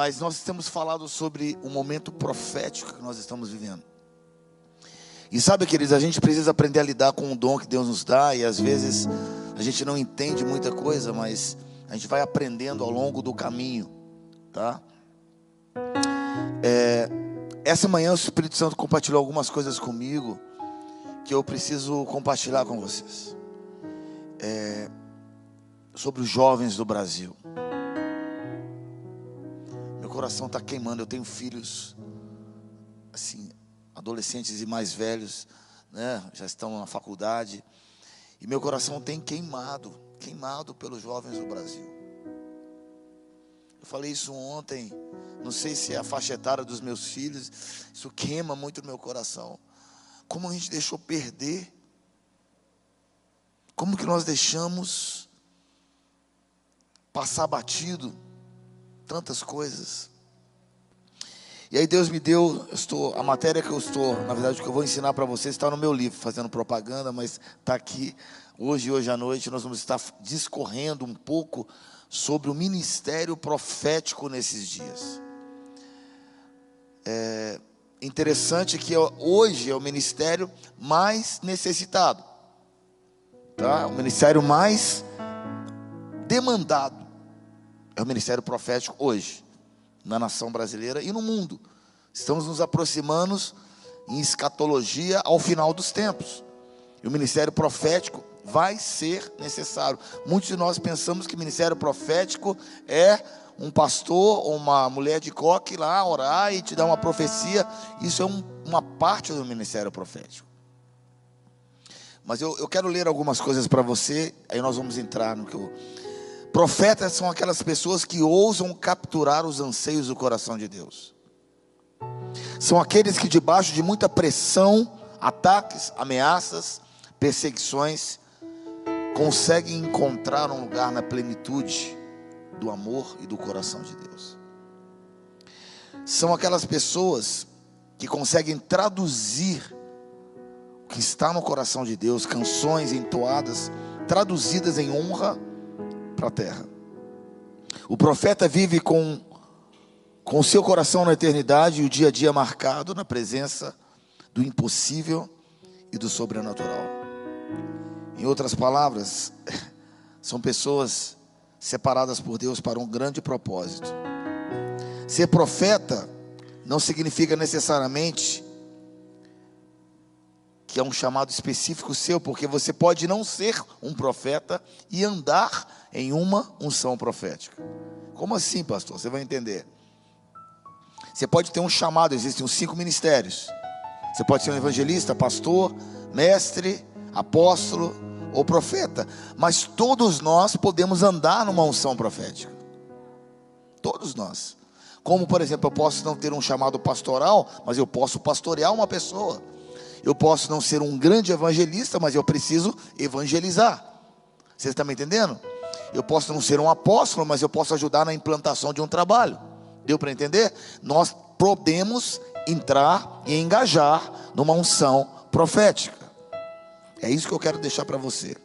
Mas nós temos falado sobre o momento profético que nós estamos vivendo. E sabe, queridos, a gente precisa aprender a lidar com o dom que Deus nos dá, e às vezes a gente não entende muita coisa, mas a gente vai aprendendo ao longo do caminho, tá? É, essa manhã o Espírito Santo compartilhou algumas coisas comigo que eu preciso compartilhar com vocês. É, sobre os jovens do Brasil. Meu coração está queimando. Eu tenho filhos, assim, adolescentes e mais velhos, né? Já estão na faculdade. E meu coração tem queimado, queimado pelos jovens do Brasil. Eu falei isso ontem. Não sei se é a faixa etária dos meus filhos. Isso queima muito no meu coração. Como a gente deixou perder. Como que nós deixamos passar batido tantas coisas. E aí Deus me deu, estou, a matéria que eu estou, na verdade que eu vou ensinar para vocês está no meu livro, fazendo propaganda, mas está aqui hoje hoje à noite nós vamos estar discorrendo um pouco sobre o ministério profético nesses dias. É interessante que hoje é o ministério mais necessitado, tá? O ministério mais demandado é o ministério profético hoje, na nação brasileira e no mundo. Estamos nos aproximando em escatologia ao final dos tempos. E o ministério profético vai ser necessário. Muitos de nós pensamos que ministério profético é um pastor ou uma mulher de coque lá orar e te dar uma profecia. Isso é um, uma parte do ministério profético. Mas eu, eu quero ler algumas coisas para você, aí nós vamos entrar no que eu Profetas são aquelas pessoas que ousam capturar os anseios do coração de Deus. São aqueles que, debaixo de muita pressão, ataques, ameaças, perseguições, conseguem encontrar um lugar na plenitude do amor e do coração de Deus. São aquelas pessoas que conseguem traduzir o que está no coração de Deus, canções entoadas, traduzidas em honra para a terra. O profeta vive com com seu coração na eternidade e o dia a dia marcado na presença do impossível e do sobrenatural. Em outras palavras, são pessoas separadas por Deus para um grande propósito. Ser profeta não significa necessariamente que é um chamado específico seu, porque você pode não ser um profeta e andar em uma unção profética. Como assim, pastor? Você vai entender. Você pode ter um chamado, existem os cinco ministérios. Você pode ser um evangelista, pastor, mestre, apóstolo ou profeta, mas todos nós podemos andar numa unção profética. Todos nós. Como, por exemplo, eu posso não ter um chamado pastoral, mas eu posso pastorear uma pessoa. Eu posso não ser um grande evangelista, mas eu preciso evangelizar. Você está me entendendo? Eu posso não ser um apóstolo, mas eu posso ajudar na implantação de um trabalho. Deu para entender? Nós podemos entrar e engajar numa unção profética. É isso que eu quero deixar para você.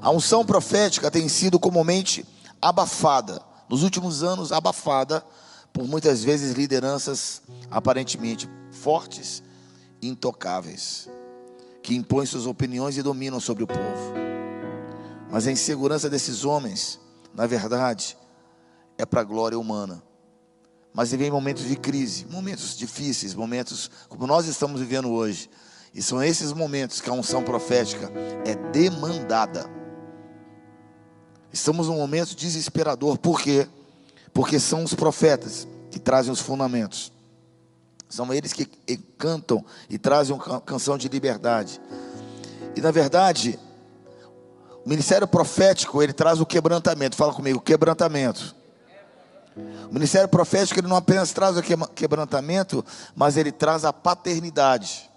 A unção profética tem sido comumente abafada, nos últimos anos abafada por muitas vezes lideranças aparentemente fortes intocáveis, que impõem suas opiniões e dominam sobre o povo. Mas a insegurança desses homens, na verdade, é para a glória humana. Mas vem momentos de crise, momentos difíceis, momentos como nós estamos vivendo hoje. E são esses momentos que a unção profética é demandada. Estamos num momento desesperador, por quê? Porque são os profetas que trazem os fundamentos. São eles que cantam e trazem uma canção de liberdade. E na verdade, o ministério profético, ele traz o quebrantamento. Fala comigo, quebrantamento. O ministério profético ele não apenas traz o quebrantamento, mas ele traz a paternidade.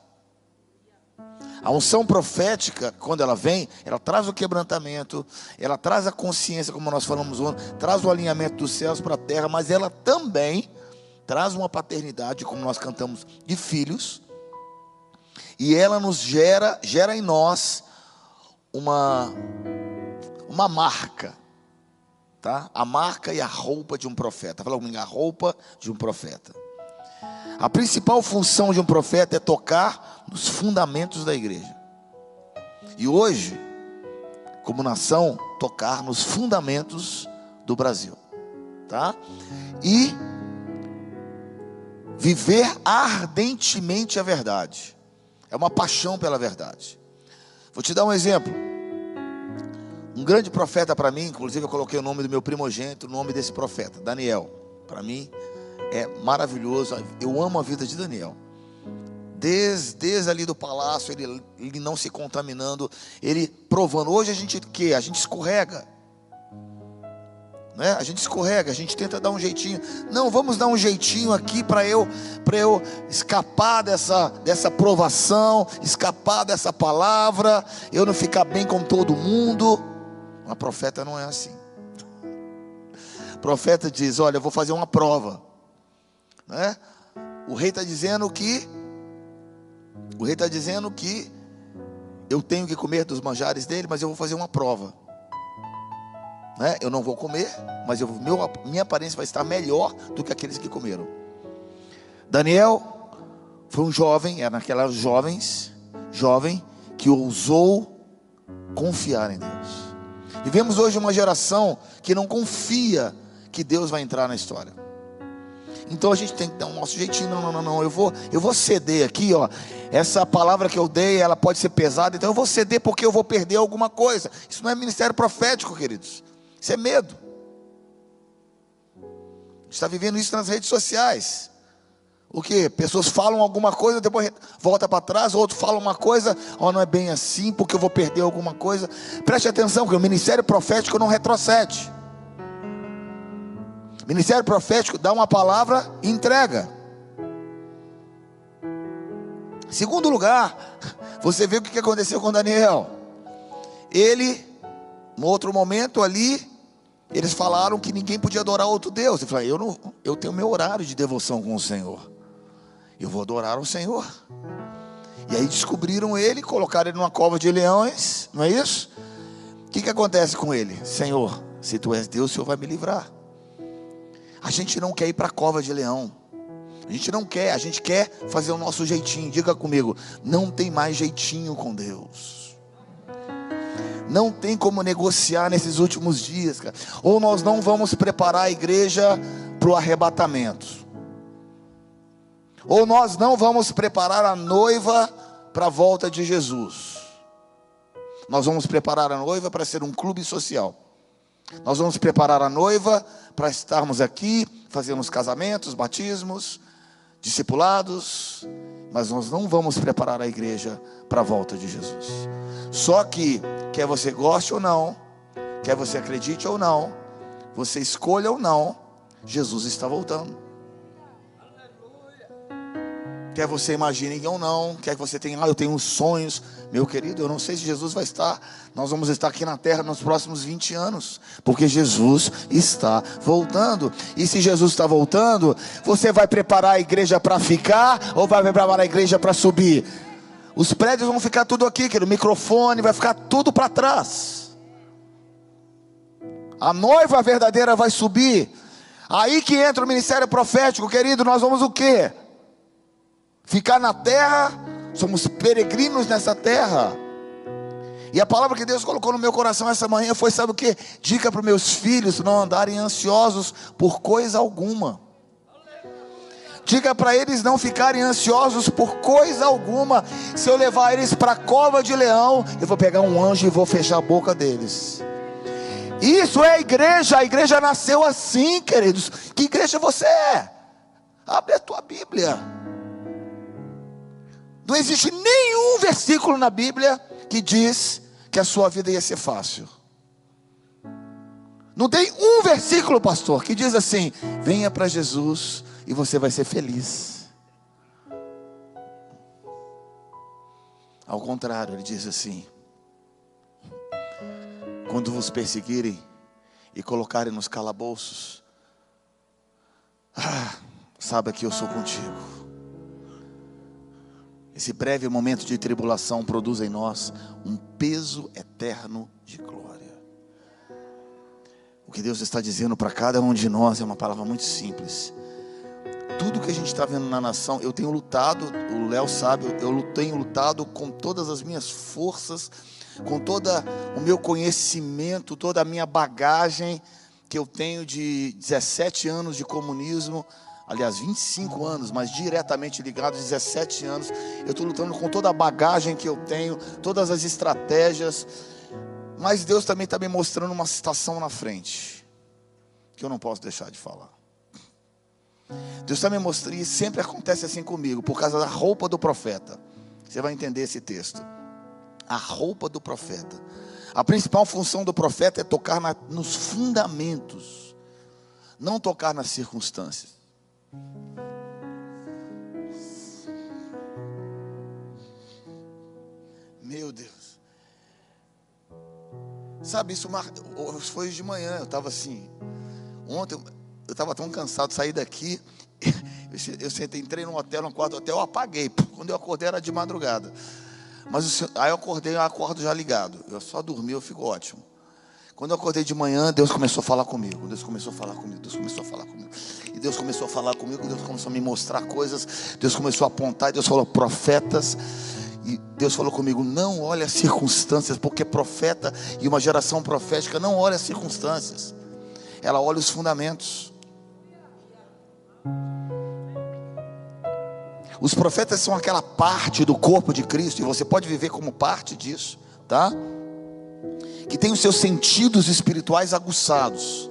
A unção profética, quando ela vem, ela traz o quebrantamento, ela traz a consciência, como nós falamos ontem, traz o alinhamento dos céus para a terra, mas ela também traz uma paternidade, como nós cantamos, de filhos, e ela nos gera, gera em nós uma, uma marca, tá? A marca e a roupa de um profeta. Fala comigo, a roupa de um profeta. A principal função de um profeta é tocar nos fundamentos da igreja. E hoje, como nação, tocar nos fundamentos do Brasil, tá? E viver ardentemente a verdade. É uma paixão pela verdade. Vou te dar um exemplo. Um grande profeta para mim, inclusive eu coloquei o nome do meu primogênito, o nome desse profeta, Daniel. Para mim é maravilhoso. Eu amo a vida de Daniel. Desde, desde ali do palácio, ele, ele não se contaminando, ele provando. Hoje a gente que a gente escorrega. Né? A gente escorrega, a gente tenta dar um jeitinho. Não, vamos dar um jeitinho aqui para eu para eu escapar dessa dessa provação, escapar dessa palavra, eu não ficar bem com todo mundo. Uma profeta não é assim. O profeta diz: "Olha, eu vou fazer uma prova". Né? O rei está dizendo que o rei está dizendo que eu tenho que comer dos manjares dele, mas eu vou fazer uma prova né? Eu não vou comer, mas eu, meu, minha aparência vai estar melhor do que aqueles que comeram. Daniel foi um jovem, era naquelas jovens, jovem que ousou confiar em Deus. Vivemos hoje uma geração que não confia que Deus vai entrar na história. Então a gente tem que dar um nosso jeitinho. Não, não, não, não. Eu vou, eu vou ceder aqui, ó. Essa palavra que eu dei, ela pode ser pesada, então eu vou ceder porque eu vou perder alguma coisa. Isso não é ministério profético, queridos. Isso é medo. Está vivendo isso nas redes sociais. O que? Pessoas falam alguma coisa, depois volta para trás, outro fala uma coisa, ó, oh, não é bem assim, porque eu vou perder alguma coisa. Preste atenção, que o ministério profético não retrocede. Ministério profético dá uma palavra e entrega. Segundo lugar, você vê o que aconteceu com Daniel. Ele, no outro momento ali, eles falaram que ninguém podia adorar outro Deus. Eu falei, eu, não, eu tenho meu horário de devoção com o Senhor. Eu vou adorar o Senhor. E aí descobriram ele, colocaram ele numa cova de leões, não é isso? O que, que acontece com ele? Senhor, se tu és Deus, o Senhor vai me livrar. A gente não quer ir para a cova de leão. A gente não quer, a gente quer fazer o nosso jeitinho. Diga comigo, não tem mais jeitinho com Deus. Não tem como negociar nesses últimos dias, cara. Ou nós não vamos preparar a igreja para o arrebatamento. Ou nós não vamos preparar a noiva para a volta de Jesus. Nós vamos preparar a noiva para ser um clube social. Nós vamos preparar a noiva para estarmos aqui, fazermos casamentos, batismos, discipulados, mas nós não vamos preparar a igreja para a volta de Jesus. Só que, quer você goste ou não, quer você acredite ou não, você escolha ou não, Jesus está voltando. Quer você imagine ou não, quer que você tenha, ah, eu tenho sonhos, meu querido, eu não sei se Jesus vai estar, nós vamos estar aqui na terra nos próximos 20 anos, porque Jesus está voltando. E se Jesus está voltando, você vai preparar a igreja para ficar ou vai preparar a igreja para subir? Os prédios vão ficar tudo aqui, querido, o microfone vai ficar tudo para trás. A noiva verdadeira vai subir. Aí que entra o ministério profético, querido, nós vamos o quê? Ficar na terra, somos peregrinos nessa terra. E a palavra que Deus colocou no meu coração essa manhã foi: sabe o que? Dica para meus filhos não andarem ansiosos por coisa alguma. Diga para eles não ficarem ansiosos por coisa alguma. Se eu levar eles para a cova de leão, eu vou pegar um anjo e vou fechar a boca deles. Isso é igreja. A igreja nasceu assim, queridos. Que igreja você é? Abre a tua Bíblia. Não existe nenhum versículo na Bíblia que diz que a sua vida ia ser fácil. Não tem um versículo, pastor, que diz assim: venha para Jesus e você vai ser feliz. Ao contrário, ele diz assim: quando vos perseguirem e colocarem nos calabouços, ah, saiba que eu sou contigo. Esse breve momento de tribulação produz em nós um peso eterno de glória. O que Deus está dizendo para cada um de nós é uma palavra muito simples. Tudo que a gente está vendo na nação, eu tenho lutado, o Léo sabe, eu tenho lutado com todas as minhas forças, com todo o meu conhecimento, toda a minha bagagem que eu tenho de 17 anos de comunismo aliás, 25 anos, mas diretamente ligado, 17 anos. Eu estou lutando com toda a bagagem que eu tenho, todas as estratégias. Mas Deus também está me mostrando uma situação na frente, que eu não posso deixar de falar. Deus está me mostrando, e sempre acontece assim comigo, por causa da roupa do profeta. Você vai entender esse texto. A roupa do profeta. A principal função do profeta é tocar na, nos fundamentos, não tocar nas circunstâncias. Meu Deus. Sabe, isso foi de manhã. Eu estava assim. Ontem eu estava tão cansado de sair daqui. Eu sentei, entrei no hotel, no quarto hotel, eu apaguei. Quando eu acordei era de madrugada. Mas aí eu acordei, eu acordo já ligado. Eu só dormi, eu fico ótimo. Quando eu acordei de manhã, Deus começou a falar comigo. Deus começou a falar comigo. Deus começou a falar comigo. E Deus começou a falar comigo. Deus começou a me mostrar coisas. Deus começou a apontar. Deus falou: profetas. E Deus falou comigo: não olhe as circunstâncias, porque profeta e uma geração profética não olha as circunstâncias, ela olha os fundamentos. Os profetas são aquela parte do corpo de Cristo, e você pode viver como parte disso, tá? que tem os seus sentidos espirituais aguçados,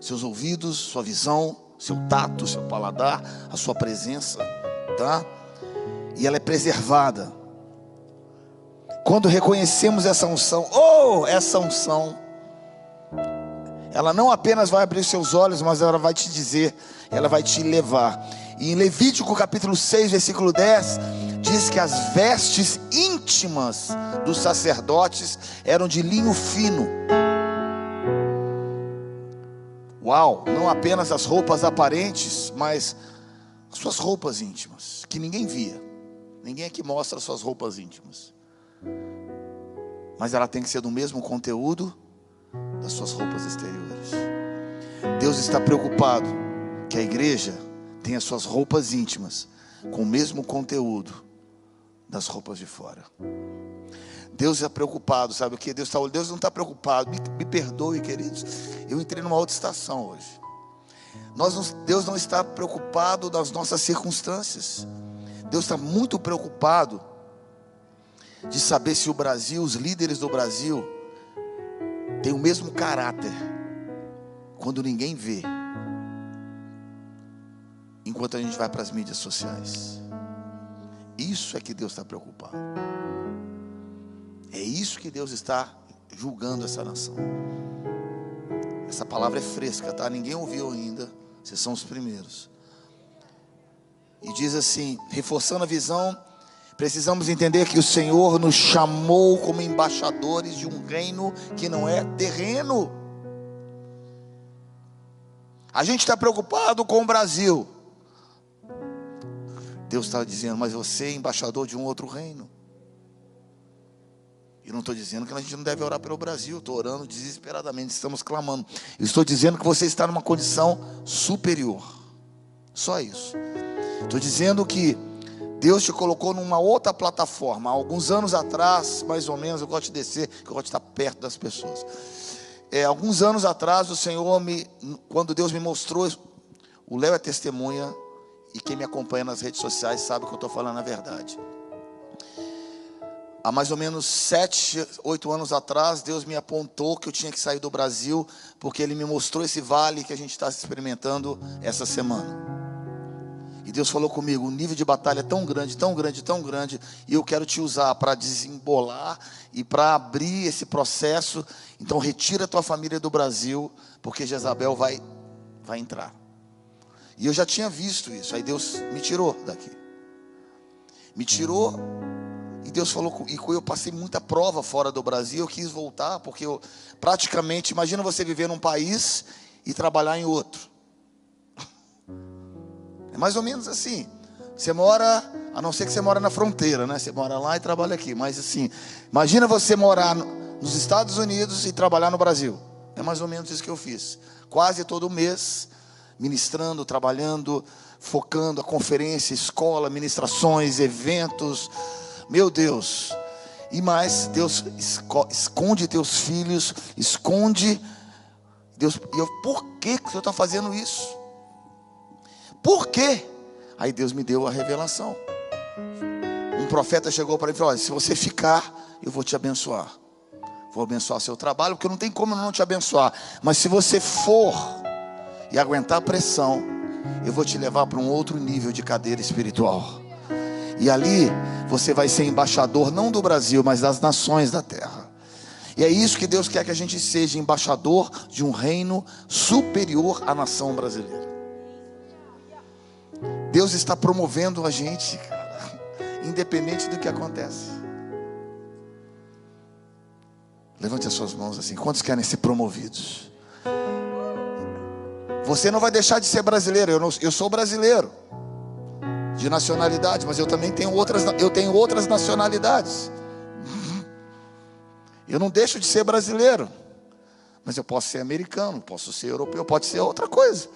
seus ouvidos, sua visão, seu tato, seu paladar, a sua presença, tá? E ela é preservada. Quando reconhecemos essa unção, oh, essa unção, ela não apenas vai abrir seus olhos, mas ela vai te dizer, ela vai te levar. E em Levítico capítulo 6, versículo 10, diz que as vestes íntimas dos sacerdotes eram de linho fino. Uau, não apenas as roupas aparentes, mas as suas roupas íntimas, que ninguém via. Ninguém aqui mostra suas roupas íntimas. Mas ela tem que ser do mesmo conteúdo das suas roupas exteriores. Deus está preocupado que a igreja tenha suas roupas íntimas com o mesmo conteúdo das roupas de fora. Deus é preocupado, sabe o que? Deus, tá, Deus não está preocupado. Me, me, perdoe, queridos. Eu entrei numa outra estação hoje. Nós, Deus não está preocupado das nossas circunstâncias. Deus está muito preocupado de saber se o Brasil, os líderes do Brasil, têm o mesmo caráter quando ninguém vê, enquanto a gente vai para as mídias sociais. Isso é que Deus está preocupado. É isso que Deus está julgando essa nação. Essa palavra é fresca, tá? Ninguém ouviu ainda. Vocês são os primeiros. E diz assim, reforçando a visão, precisamos entender que o Senhor nos chamou como embaixadores de um reino que não é terreno. A gente está preocupado com o Brasil. Deus está dizendo, mas você é embaixador de um outro reino. E não estou dizendo que a gente não deve orar pelo Brasil, estou orando desesperadamente, estamos clamando. Eu estou dizendo que você está numa condição superior. Só isso. Estou dizendo que Deus te colocou numa outra plataforma. Há alguns anos atrás, mais ou menos, eu gosto de descer, eu gosto de estar perto das pessoas. É, alguns anos atrás, o Senhor me, quando Deus me mostrou, o Léo é testemunha, e quem me acompanha nas redes sociais sabe que eu estou falando a verdade. Há mais ou menos sete, oito anos atrás, Deus me apontou que eu tinha que sair do Brasil, porque Ele me mostrou esse vale que a gente está experimentando essa semana. Deus falou comigo: o nível de batalha é tão grande, tão grande, tão grande, e eu quero te usar para desembolar e para abrir esse processo. Então, retira a tua família do Brasil, porque Jezabel vai, vai entrar. E eu já tinha visto isso, aí Deus me tirou daqui. Me tirou, e Deus falou, e eu passei muita prova fora do Brasil, eu quis voltar, porque eu praticamente, imagina você viver num país e trabalhar em outro. É mais ou menos assim. Você mora, a não ser que você mora na fronteira, né? Você mora lá e trabalha aqui. Mas assim, imagina você morar nos Estados Unidos e trabalhar no Brasil. É mais ou menos isso que eu fiz. Quase todo mês, ministrando, trabalhando, focando a conferência, escola, ministrações, eventos. Meu Deus. E mais, Deus esconde teus filhos, esconde. Deus, e eu, por que, que o Senhor está fazendo isso? Por quê? Aí Deus me deu a revelação. Um profeta chegou para mim e falou: se você ficar, eu vou te abençoar. Vou abençoar seu trabalho, porque não tem como não te abençoar. Mas se você for e aguentar a pressão, eu vou te levar para um outro nível de cadeira espiritual. E ali você vai ser embaixador não do Brasil, mas das nações da terra. E é isso que Deus quer que a gente seja embaixador de um reino superior à nação brasileira. Deus está promovendo a gente, cara, independente do que acontece. Levante as suas mãos assim. Quantos querem ser promovidos? Você não vai deixar de ser brasileiro. Eu, não, eu sou brasileiro de nacionalidade, mas eu também tenho outras, eu tenho outras nacionalidades. Eu não deixo de ser brasileiro, mas eu posso ser americano, posso ser europeu, pode ser outra coisa.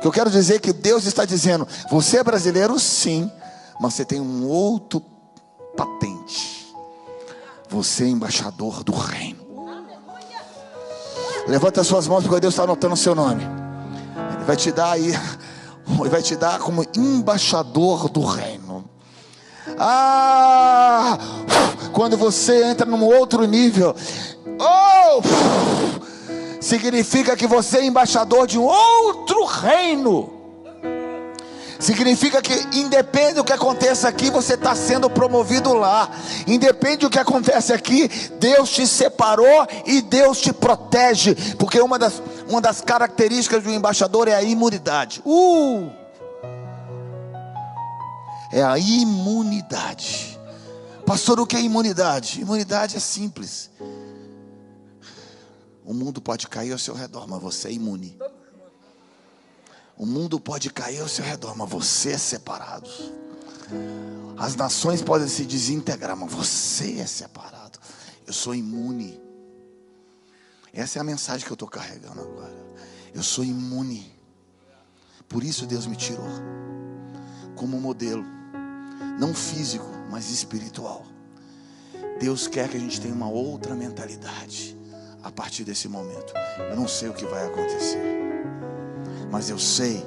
Que eu quero dizer é que Deus está dizendo: você é brasileiro, sim, mas você tem um outro patente. Você é embaixador do reino. Levanta as suas mãos, porque Deus está anotando o seu nome. Ele vai te dar aí, ele vai te dar como embaixador do reino. Ah, quando você entra num outro nível, oh, significa que você é embaixador de um outro reino. Significa que independe do que aconteça aqui, você está sendo promovido lá. Independe do que acontece aqui, Deus te separou e Deus te protege. Porque uma das, uma das características do embaixador é a imunidade. Uh! É a imunidade. Pastor, o que é imunidade? Imunidade é simples. O mundo pode cair ao seu redor, mas você é imune. O mundo pode cair ao seu redor, mas você é separado. As nações podem se desintegrar, mas você é separado. Eu sou imune. Essa é a mensagem que eu estou carregando agora. Eu sou imune. Por isso Deus me tirou como modelo, não físico, mas espiritual. Deus quer que a gente tenha uma outra mentalidade a partir desse momento. Eu não sei o que vai acontecer, mas eu sei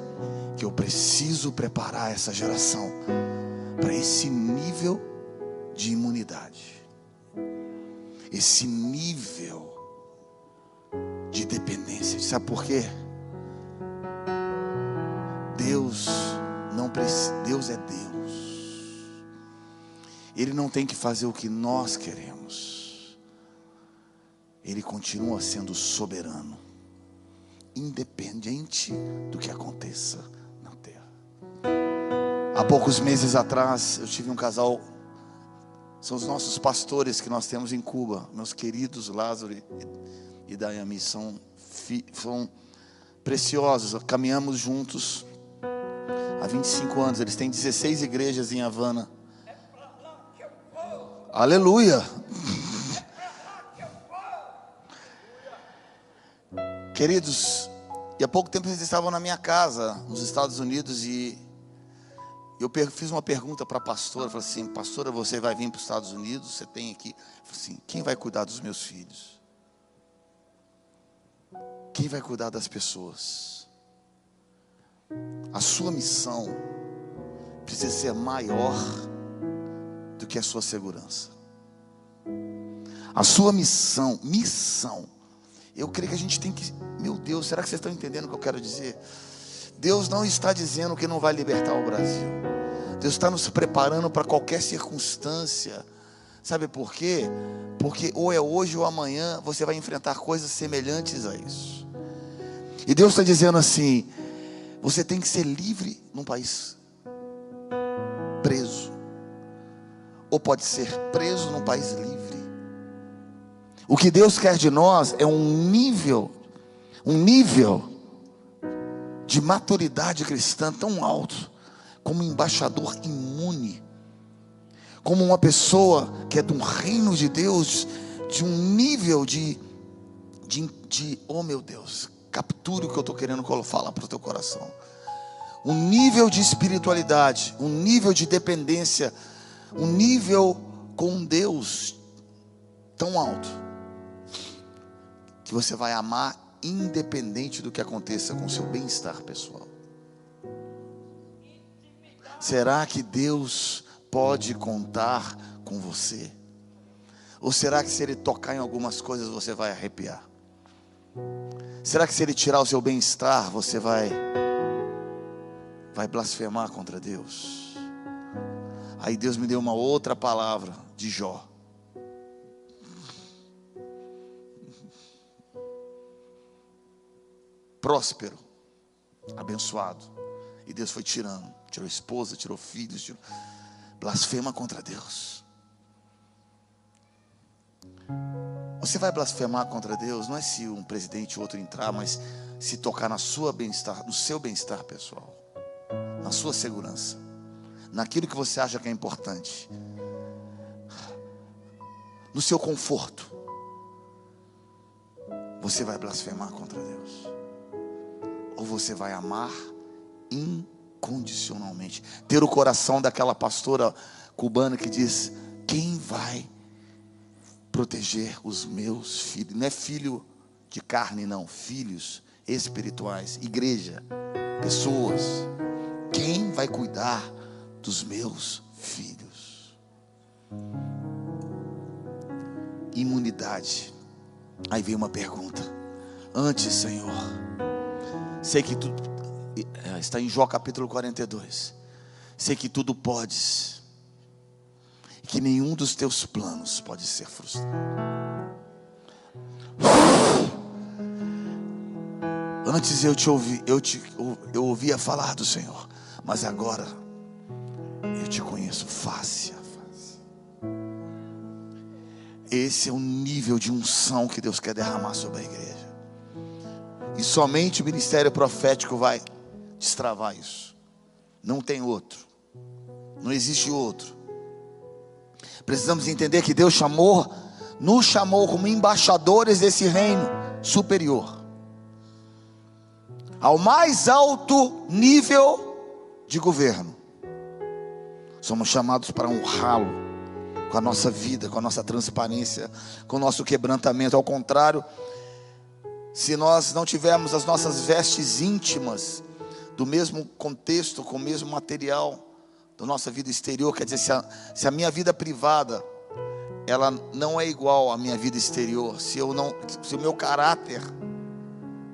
que eu preciso preparar essa geração para esse nível de imunidade, esse nível de dependência. Sabe por quê? Deus não Deus é Deus. Ele não tem que fazer o que nós queremos. Ele continua sendo soberano, independente do que aconteça na terra. Há poucos meses atrás, eu tive um casal, são os nossos pastores que nós temos em Cuba, meus queridos Lázaro e Dayami, são, são preciosos, caminhamos juntos há 25 anos, eles têm 16 igrejas em Havana. Aleluia! Queridos, e há pouco tempo eles estavam na minha casa, nos Estados Unidos, e eu fiz uma pergunta para a pastora, falei assim, pastora, você vai vir para os Estados Unidos, você tem aqui, falei assim, quem vai cuidar dos meus filhos? Quem vai cuidar das pessoas? A sua missão precisa ser maior do que a sua segurança. A sua missão, missão, eu creio que a gente tem que. Meu Deus, será que vocês estão entendendo o que eu quero dizer? Deus não está dizendo que não vai libertar o Brasil. Deus está nos preparando para qualquer circunstância. Sabe por quê? Porque ou é hoje ou amanhã você vai enfrentar coisas semelhantes a isso. E Deus está dizendo assim: você tem que ser livre num país preso, ou pode ser preso num país livre. O que Deus quer de nós é um nível, um nível de maturidade cristã tão alto, como embaixador imune, como uma pessoa que é de um reino de Deus, de um nível de, de, de oh meu Deus, capture o que eu estou querendo falar para o teu coração. Um nível de espiritualidade, um nível de dependência, um nível com Deus tão alto, que você vai amar independente do que aconteça com o seu bem-estar pessoal. Será que Deus pode contar com você? Ou será que se Ele tocar em algumas coisas você vai arrepiar? Será que se Ele tirar o seu bem-estar você vai vai blasfemar contra Deus? Aí Deus me deu uma outra palavra de Jó. Próspero, abençoado. E Deus foi tirando, tirou esposa, tirou filhos, tirou... blasfema contra Deus. Você vai blasfemar contra Deus, não é se um presidente ou outro entrar, mas se tocar na sua bem-estar, no seu bem-estar pessoal, na sua segurança, naquilo que você acha que é importante, no seu conforto, você vai blasfemar contra Deus ou você vai amar incondicionalmente. Ter o coração daquela pastora cubana que diz: Quem vai proteger os meus filhos? Não é filho de carne, não, filhos espirituais, igreja, pessoas. Quem vai cuidar dos meus filhos? Imunidade. Aí vem uma pergunta. Antes, Senhor, Sei que tu é, está em Jó capítulo 42. Sei que tudo podes. Que nenhum dos teus planos pode ser frustrado. Antes eu te ouvi, eu te eu ouvia falar do Senhor, mas agora eu te conheço face a face. Esse é o nível de unção que Deus quer derramar sobre a igreja. E somente o ministério profético vai destravar isso. Não tem outro. Não existe outro. Precisamos entender que Deus chamou, nos chamou como embaixadores desse reino superior. Ao mais alto nível de governo. Somos chamados para honrá-lo com a nossa vida, com a nossa transparência, com o nosso quebrantamento. Ao contrário, se nós não tivermos as nossas vestes íntimas, do mesmo contexto, com o mesmo material da nossa vida exterior, quer dizer, se a, se a minha vida privada ela não é igual à minha vida exterior, se eu não, se o meu caráter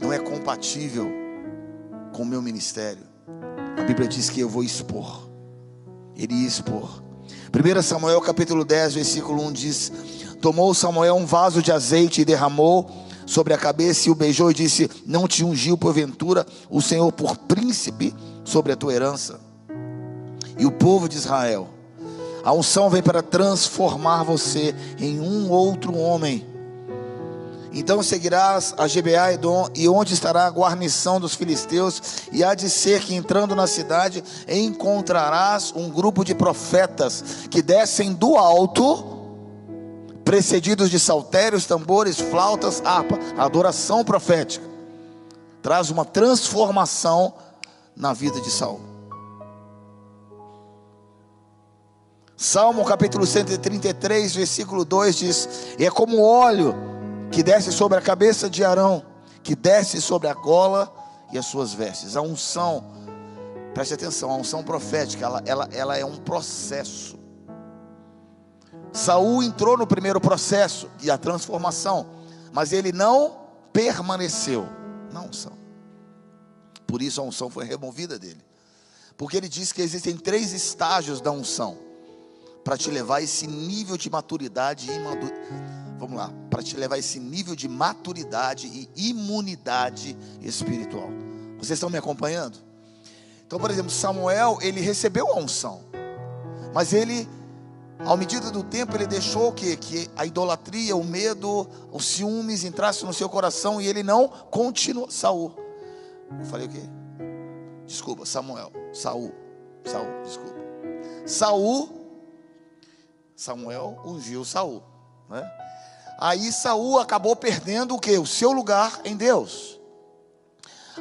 não é compatível com o meu ministério, a Bíblia diz que eu vou expor. Ele ia expor. 1 Samuel capítulo 10, versículo 1 diz: Tomou Samuel um vaso de azeite e derramou sobre a cabeça e o beijou e disse: Não te ungiu porventura o Senhor por príncipe sobre a tua herança? E o povo de Israel, a unção vem para transformar você em um outro homem. Então seguirás a Gibeá e onde estará a guarnição dos filisteus, e há de ser que entrando na cidade encontrarás um grupo de profetas que descem do alto precedidos de saltérios, tambores, flautas, harpa, adoração profética. Traz uma transformação na vida de Saul. Salmo capítulo 133, versículo 2 diz: E é como óleo que desce sobre a cabeça de Arão, que desce sobre a gola e as suas vestes. A unção, preste atenção, a unção profética, ela, ela, ela é um processo. Saul entrou no primeiro processo e a transformação, mas ele não permaneceu. Não são. Por isso a unção foi removida dele. Porque ele diz que existem três estágios da unção para te levar a esse nível de maturidade e imadu... Vamos lá, para te levar a esse nível de maturidade e imunidade espiritual. Vocês estão me acompanhando? Então, por exemplo, Samuel, ele recebeu a unção. Mas ele ao medida do tempo, ele deixou que, que a idolatria, o medo, os ciúmes entrassem no seu coração e ele não continuou. Saul. Eu falei o quê? Desculpa, Samuel. Saul. Saul, desculpa. Saul. Samuel ungiu Saul. Né? Aí Saul acabou perdendo o que? O seu lugar em Deus.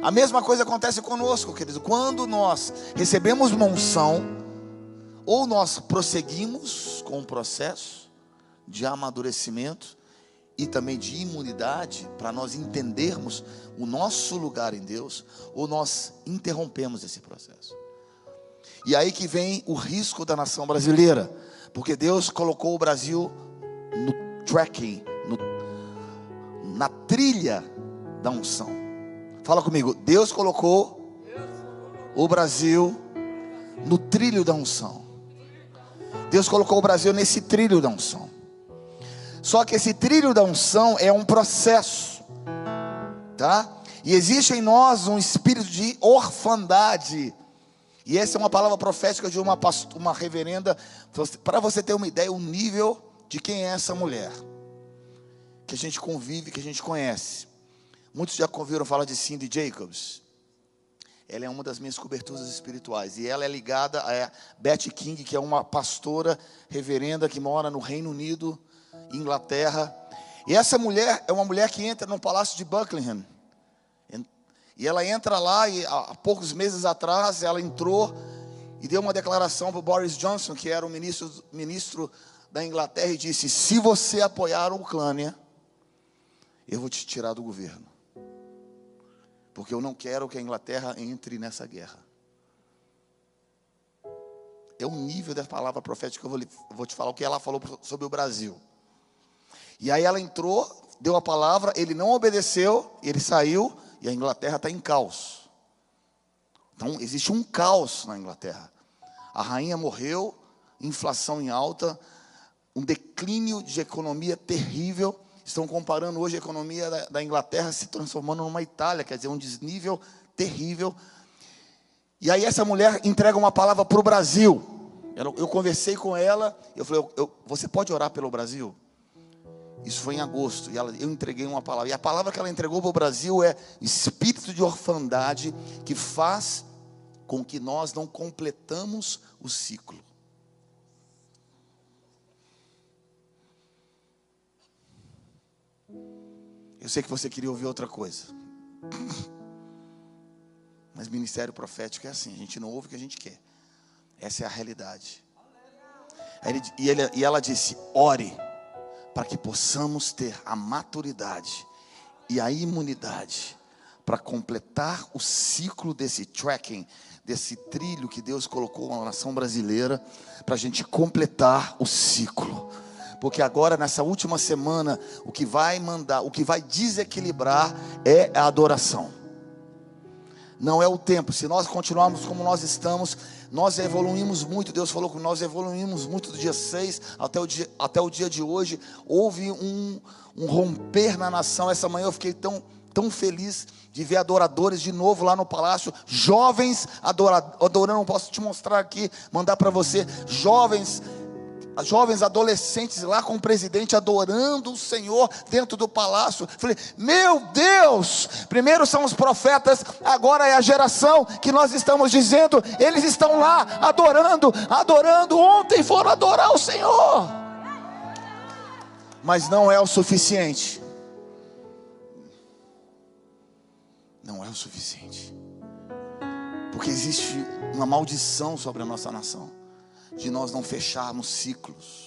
A mesma coisa acontece conosco, querido. Quando nós recebemos uma ou nós prosseguimos com o processo de amadurecimento e também de imunidade para nós entendermos o nosso lugar em Deus, ou nós interrompemos esse processo. E aí que vem o risco da nação brasileira, porque Deus colocou o Brasil no tracking, no, na trilha da unção. Fala comigo, Deus colocou o Brasil no trilho da unção. Deus colocou o Brasil nesse trilho da unção. Só que esse trilho da unção é um processo, tá? E existe em nós um espírito de orfandade. E essa é uma palavra profética de uma, uma reverenda, para você ter uma ideia, o nível de quem é essa mulher, que a gente convive, que a gente conhece. Muitos já ouviram falar de Cindy Jacobs. Ela é uma das minhas coberturas espirituais. E ela é ligada a Betty King, que é uma pastora reverenda que mora no Reino Unido, Inglaterra. E essa mulher é uma mulher que entra no palácio de Buckingham. E ela entra lá e há poucos meses atrás ela entrou e deu uma declaração para o Boris Johnson, que era o ministro, ministro da Inglaterra, e disse: Se você apoiar a Ucrânia, eu vou te tirar do governo porque eu não quero que a Inglaterra entre nessa guerra. É o nível da palavra profética que eu vou, eu vou te falar o que ela falou sobre o Brasil. E aí ela entrou, deu a palavra, ele não obedeceu, ele saiu e a Inglaterra está em caos. Então existe um caos na Inglaterra. A rainha morreu, inflação em alta, um declínio de economia terrível. Estão comparando hoje a economia da, da Inglaterra se transformando numa Itália, quer dizer, um desnível terrível. E aí essa mulher entrega uma palavra para o Brasil. Eu, eu, conversei com ela, eu falei, eu, eu, você pode orar pelo Brasil? Isso foi em agosto, e ela, eu entreguei uma palavra. E a palavra que ela entregou para o Brasil é espírito de orfandade que faz com que nós não completamos o ciclo. Eu sei que você queria ouvir outra coisa. Mas ministério profético é assim: a gente não ouve o que a gente quer. Essa é a realidade. Ele, e, ele, e ela disse: ore, para que possamos ter a maturidade e a imunidade para completar o ciclo desse tracking, desse trilho que Deus colocou na nação brasileira, para a gente completar o ciclo porque agora nessa última semana o que vai mandar, o que vai desequilibrar é a adoração. Não é o tempo. Se nós continuarmos como nós estamos, nós evoluímos muito. Deus falou que nós evoluímos muito do dia 6 até o dia, até o dia de hoje. Houve um, um romper na nação. Essa manhã eu fiquei tão, tão feliz de ver adoradores de novo lá no palácio, jovens adorando. Posso te mostrar aqui, mandar para você, jovens jovens adolescentes lá com o presidente adorando o Senhor dentro do palácio. Falei, meu Deus! Primeiro são os profetas, agora é a geração que nós estamos dizendo, eles estão lá adorando, adorando. Ontem foram adorar o Senhor, mas não é o suficiente. Não é o suficiente, porque existe uma maldição sobre a nossa nação de nós não fecharmos ciclos.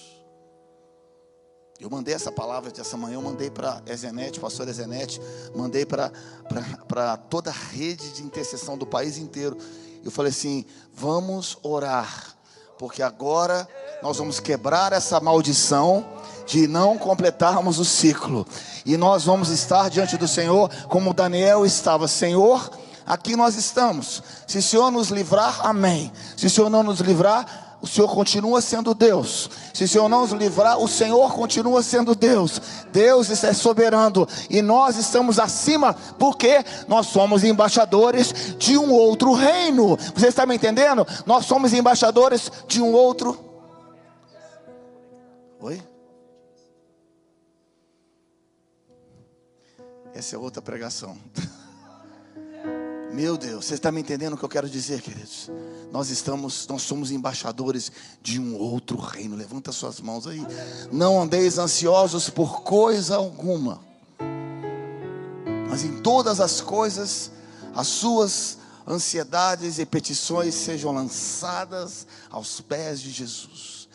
Eu mandei essa palavra essa manhã, eu mandei para Ezenete, pastor Ezenete, mandei para toda a rede de intercessão do país inteiro. Eu falei assim: vamos orar, porque agora nós vamos quebrar essa maldição de não completarmos o ciclo, e nós vamos estar diante do Senhor como Daniel estava: Senhor, aqui nós estamos. Se o Senhor nos livrar, amém. Se o Senhor não nos livrar, o Senhor continua sendo Deus. Se o Senhor não nos livrar, o Senhor continua sendo Deus. Deus é soberano e nós estamos acima porque nós somos embaixadores de um outro reino. Você está me entendendo? Nós somos embaixadores de um outro. Oi? Essa é outra pregação. Meu Deus, você está me entendendo o que eu quero dizer, queridos? Nós estamos, nós somos embaixadores de um outro reino. Levanta suas mãos aí. Não andeis ansiosos por coisa alguma, mas em todas as coisas, as suas ansiedades e petições sejam lançadas aos pés de Jesus.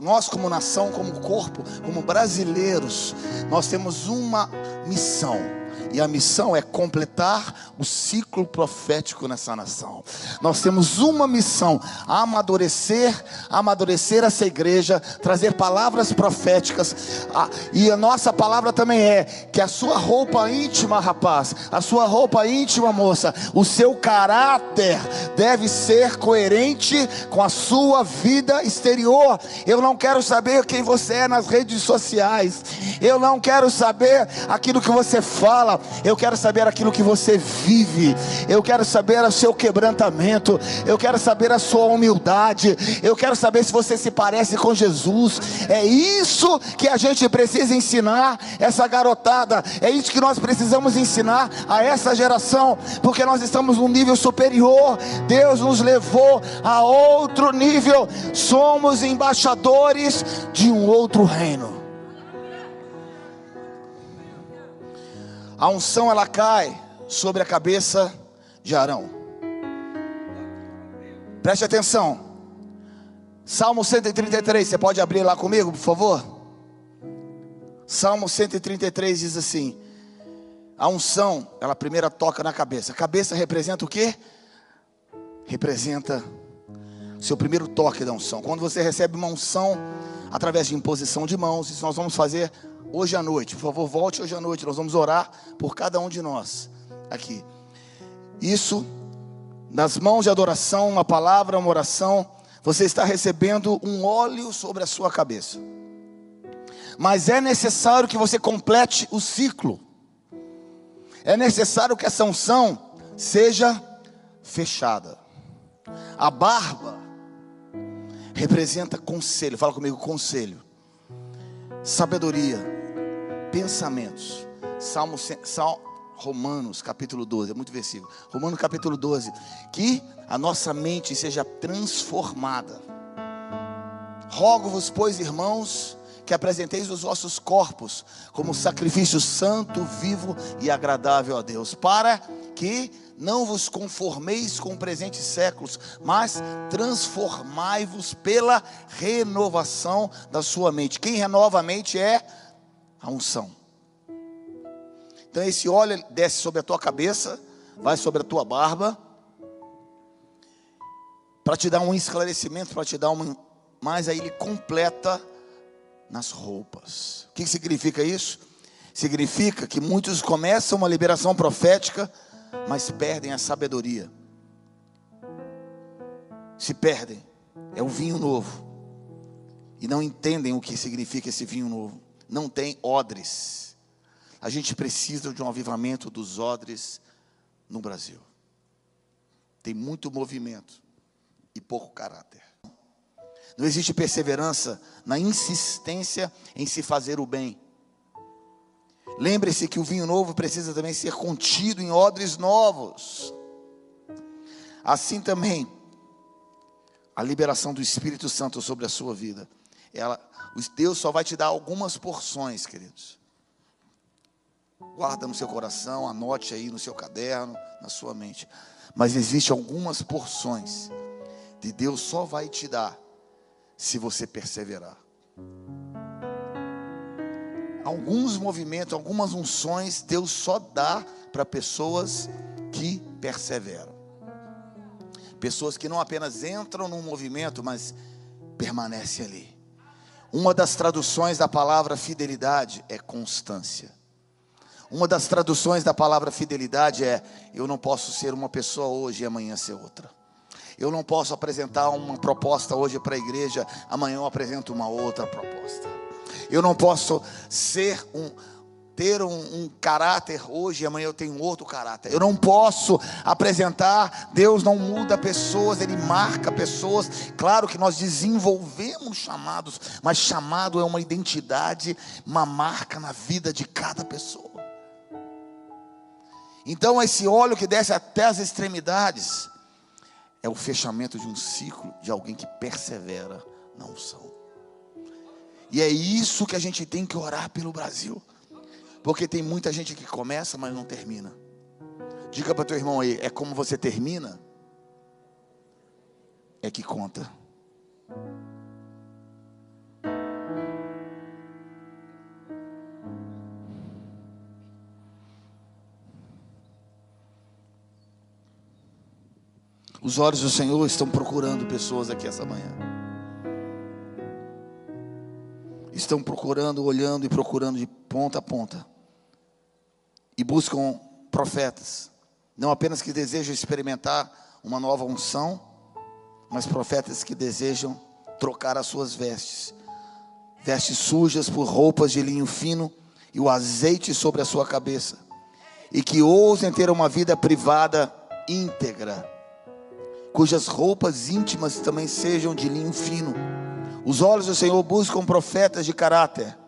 Nós, como nação, como corpo, como brasileiros, nós temos uma missão e a missão é completar o ciclo profético nessa nação. Nós temos uma missão: amadurecer, amadurecer essa igreja, trazer palavras proféticas. E a nossa palavra também é que a sua roupa íntima, rapaz, a sua roupa íntima, moça, o seu caráter deve ser coerente com a sua vida exterior. Eu não quero saber quem você é nas redes sociais. Eu não quero saber aquilo que você fala. Eu quero saber aquilo que você vive. Eu quero saber o seu quebrantamento. Eu quero saber a sua humildade. Eu quero saber se você se parece com Jesus. É isso que a gente precisa ensinar essa garotada. É isso que nós precisamos ensinar a essa geração, porque nós estamos num nível superior. Deus nos levou a outro nível. Somos embaixadores de um outro reino. A unção ela cai sobre a cabeça de Arão. Preste atenção. Salmo 133, você pode abrir lá comigo, por favor? Salmo 133 diz assim: A unção, ela primeiro toca na cabeça. A cabeça representa o que? Representa seu primeiro toque da unção. Quando você recebe uma unção através de imposição de mãos, isso nós vamos fazer hoje à noite. Por favor, volte hoje à noite. Nós vamos orar por cada um de nós aqui. Isso, nas mãos de adoração, uma palavra, uma oração, você está recebendo um óleo sobre a sua cabeça. Mas é necessário que você complete o ciclo. É necessário que essa unção seja fechada. A barba representa conselho. Fala comigo, conselho. Sabedoria pensamentos. Salmo, Salmo Romanos capítulo 12, é muito versículo. Romanos capítulo 12, que a nossa mente seja transformada. Rogo-vos, pois, irmãos, que apresenteis os vossos corpos como sacrifício santo, vivo e agradável a Deus, para que não vos conformeis com presentes séculos, mas transformai-vos pela renovação da sua mente. Quem renova a mente é a unção. Então esse óleo desce sobre a tua cabeça, vai sobre a tua barba, para te dar um esclarecimento, para te dar um. Mas aí ele completa nas roupas. O que significa isso? Significa que muitos começam uma liberação profética, mas perdem a sabedoria. Se perdem. É o vinho novo. E não entendem o que significa esse vinho novo não tem odres. A gente precisa de um avivamento dos odres no Brasil. Tem muito movimento e pouco caráter. Não existe perseverança na insistência em se fazer o bem. Lembre-se que o vinho novo precisa também ser contido em odres novos. Assim também, a liberação do Espírito Santo sobre a sua vida, ela Deus só vai te dar algumas porções, queridos. Guarda no seu coração, anote aí no seu caderno, na sua mente. Mas existem algumas porções de Deus só vai te dar se você perseverar. Alguns movimentos, algumas unções, Deus só dá para pessoas que perseveram. Pessoas que não apenas entram num movimento, mas permanecem ali. Uma das traduções da palavra fidelidade é constância. Uma das traduções da palavra fidelidade é: eu não posso ser uma pessoa hoje e amanhã ser outra. Eu não posso apresentar uma proposta hoje para a igreja, amanhã eu apresento uma outra proposta. Eu não posso ser um ter um, um, caráter hoje e amanhã eu tenho outro caráter. Eu não posso apresentar, Deus não muda pessoas, Ele marca pessoas. Claro que nós desenvolvemos chamados, mas chamado é uma identidade, uma marca na vida de cada pessoa. Então, esse óleo que desce até as extremidades é o fechamento de um ciclo de alguém que persevera na unção. E é isso que a gente tem que orar pelo Brasil. Porque tem muita gente que começa, mas não termina. Diga para teu irmão aí, é como você termina é que conta. Os olhos do Senhor estão procurando pessoas aqui essa manhã. Estão procurando, olhando e procurando de ponta a ponta. E buscam profetas. Não apenas que desejam experimentar uma nova unção, mas profetas que desejam trocar as suas vestes. Vestes sujas por roupas de linho fino e o azeite sobre a sua cabeça. E que ousem ter uma vida privada íntegra cujas roupas íntimas também sejam de linho fino. Os olhos do Senhor buscam profetas de caráter.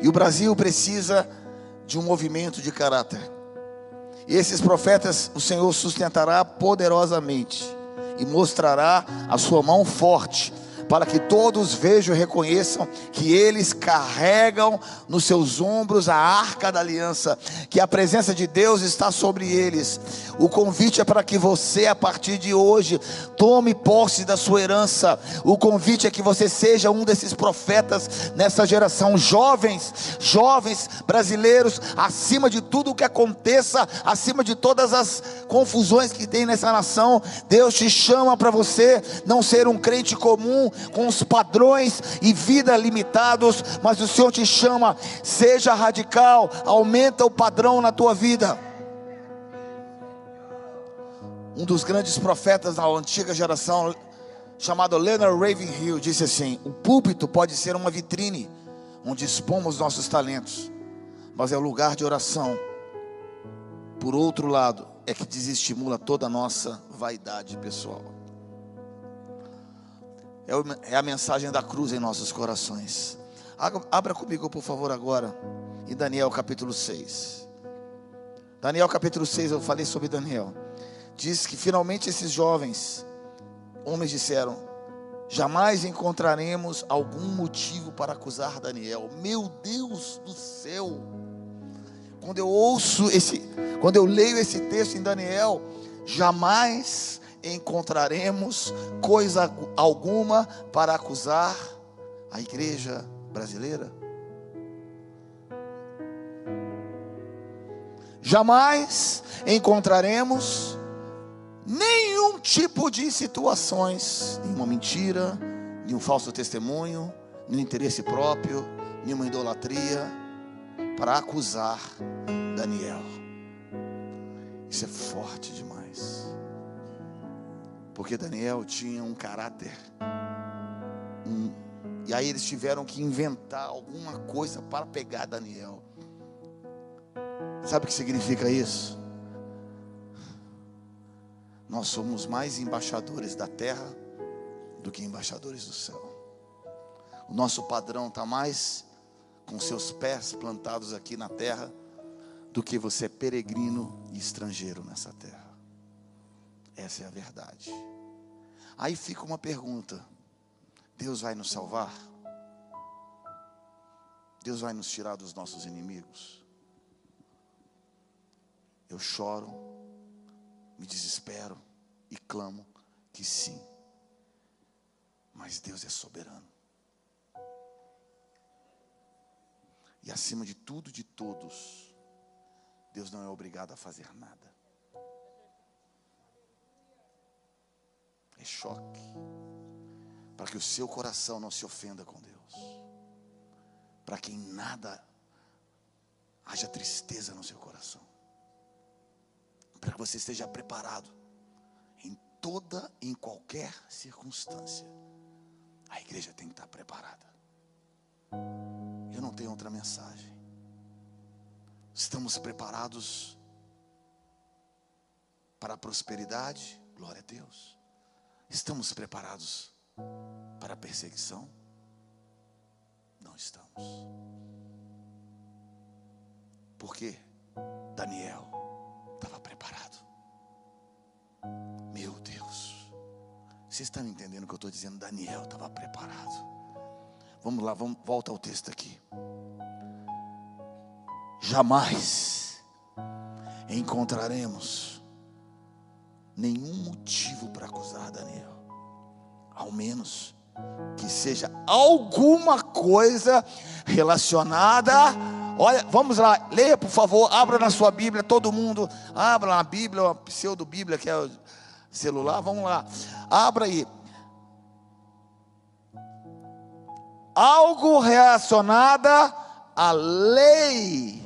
E o Brasil precisa de um movimento de caráter. E esses profetas o Senhor sustentará poderosamente e mostrará a sua mão forte para que todos vejam e reconheçam que eles carregam nos seus ombros a arca da aliança, que a presença de Deus está sobre eles. O convite é para que você, a partir de hoje, tome posse da sua herança. O convite é que você seja um desses profetas nessa geração. Jovens, jovens brasileiros, acima de tudo o que aconteça, acima de todas as confusões que tem nessa nação, Deus te chama para você não ser um crente comum, com os padrões e vida limitados, mas o Senhor te chama, seja radical, aumenta o padrão na tua vida. Um dos grandes profetas da antiga geração, chamado Leonard Ravenhill, disse assim: O púlpito pode ser uma vitrine onde expomos nossos talentos, mas é o lugar de oração. Por outro lado, é que desestimula toda a nossa vaidade pessoal. É, é a mensagem da cruz em nossos corações. Abra comigo, por favor, agora, em Daniel capítulo 6. Daniel capítulo 6, eu falei sobre Daniel. Diz que finalmente esses jovens, homens disseram: jamais encontraremos algum motivo para acusar Daniel. Meu Deus do céu! Quando eu ouço esse, quando eu leio esse texto em Daniel, jamais encontraremos coisa alguma para acusar a igreja brasileira? Jamais encontraremos nenhum tipo de situações, nenhuma mentira, nenhum falso testemunho, nenhum interesse próprio, nenhuma idolatria para acusar Daniel. Isso é forte demais. Porque Daniel tinha um caráter. Um, e aí eles tiveram que inventar alguma coisa para pegar Daniel. Sabe o que significa isso? Nós somos mais embaixadores da terra do que embaixadores do céu. O nosso padrão está mais com seus pés plantados aqui na terra do que você é peregrino e estrangeiro nessa terra. Essa é a verdade. Aí fica uma pergunta: Deus vai nos salvar? Deus vai nos tirar dos nossos inimigos? Eu choro, me desespero e clamo que sim. Mas Deus é soberano. E acima de tudo, de todos, Deus não é obrigado a fazer nada. É choque, para que o seu coração não se ofenda com Deus, para que em nada haja tristeza no seu coração. Para que você esteja preparado em toda e em qualquer circunstância. A igreja tem que estar preparada. Eu não tenho outra mensagem. Estamos preparados para a prosperidade? Glória a Deus. Estamos preparados para a perseguição? Não estamos. Porque Daniel estava preparado. Meu Deus. Vocês estão entendendo o que eu estou dizendo? Daniel estava preparado. Vamos lá, vamos, volta ao texto aqui. Jamais encontraremos nenhum motivo para acusar Daniel. Ao menos que seja alguma coisa relacionada. Olha, vamos lá, leia por favor, abra na sua Bíblia, todo mundo, abra na Bíblia, a pseudo-Bíblia que é o celular, vamos lá, abra aí. Algo relacionado à lei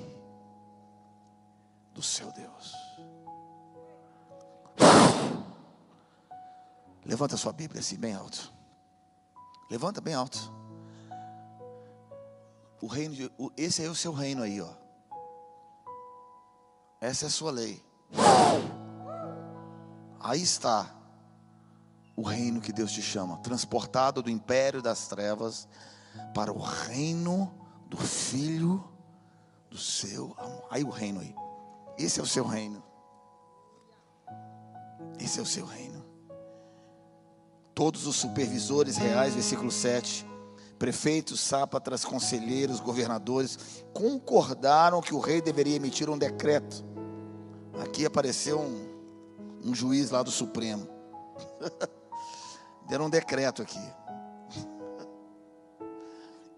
do seu Deus. Levanta a sua Bíblia assim, bem alto. Levanta bem alto. O reino de, o, esse é o seu reino aí, ó. Essa é a sua lei. Aí está o reino que Deus te chama, transportado do império das trevas para o reino do filho do seu amor. Aí o reino aí. Esse é o seu reino. Esse é o seu reino. Todos os supervisores reais, versículo 7, prefeitos, sápatras, conselheiros, governadores, concordaram que o rei deveria emitir um decreto. Aqui apareceu um, um juiz lá do Supremo. Deram um decreto aqui.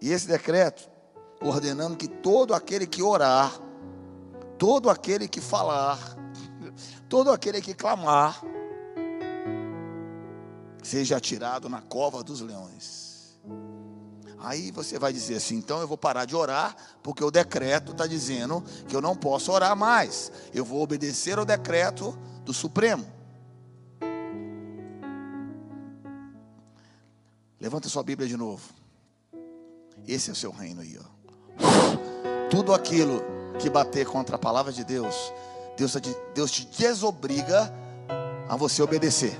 E esse decreto, ordenando que todo aquele que orar, todo aquele que falar, todo aquele que clamar, seja atirado na cova dos leões. Aí você vai dizer assim: então eu vou parar de orar, porque o decreto está dizendo que eu não posso orar mais. Eu vou obedecer ao decreto do Supremo. Levanta sua Bíblia de novo. Esse é o seu reino aí, ó. Tudo aquilo que bater contra a palavra de Deus, Deus, Deus te desobriga a você obedecer.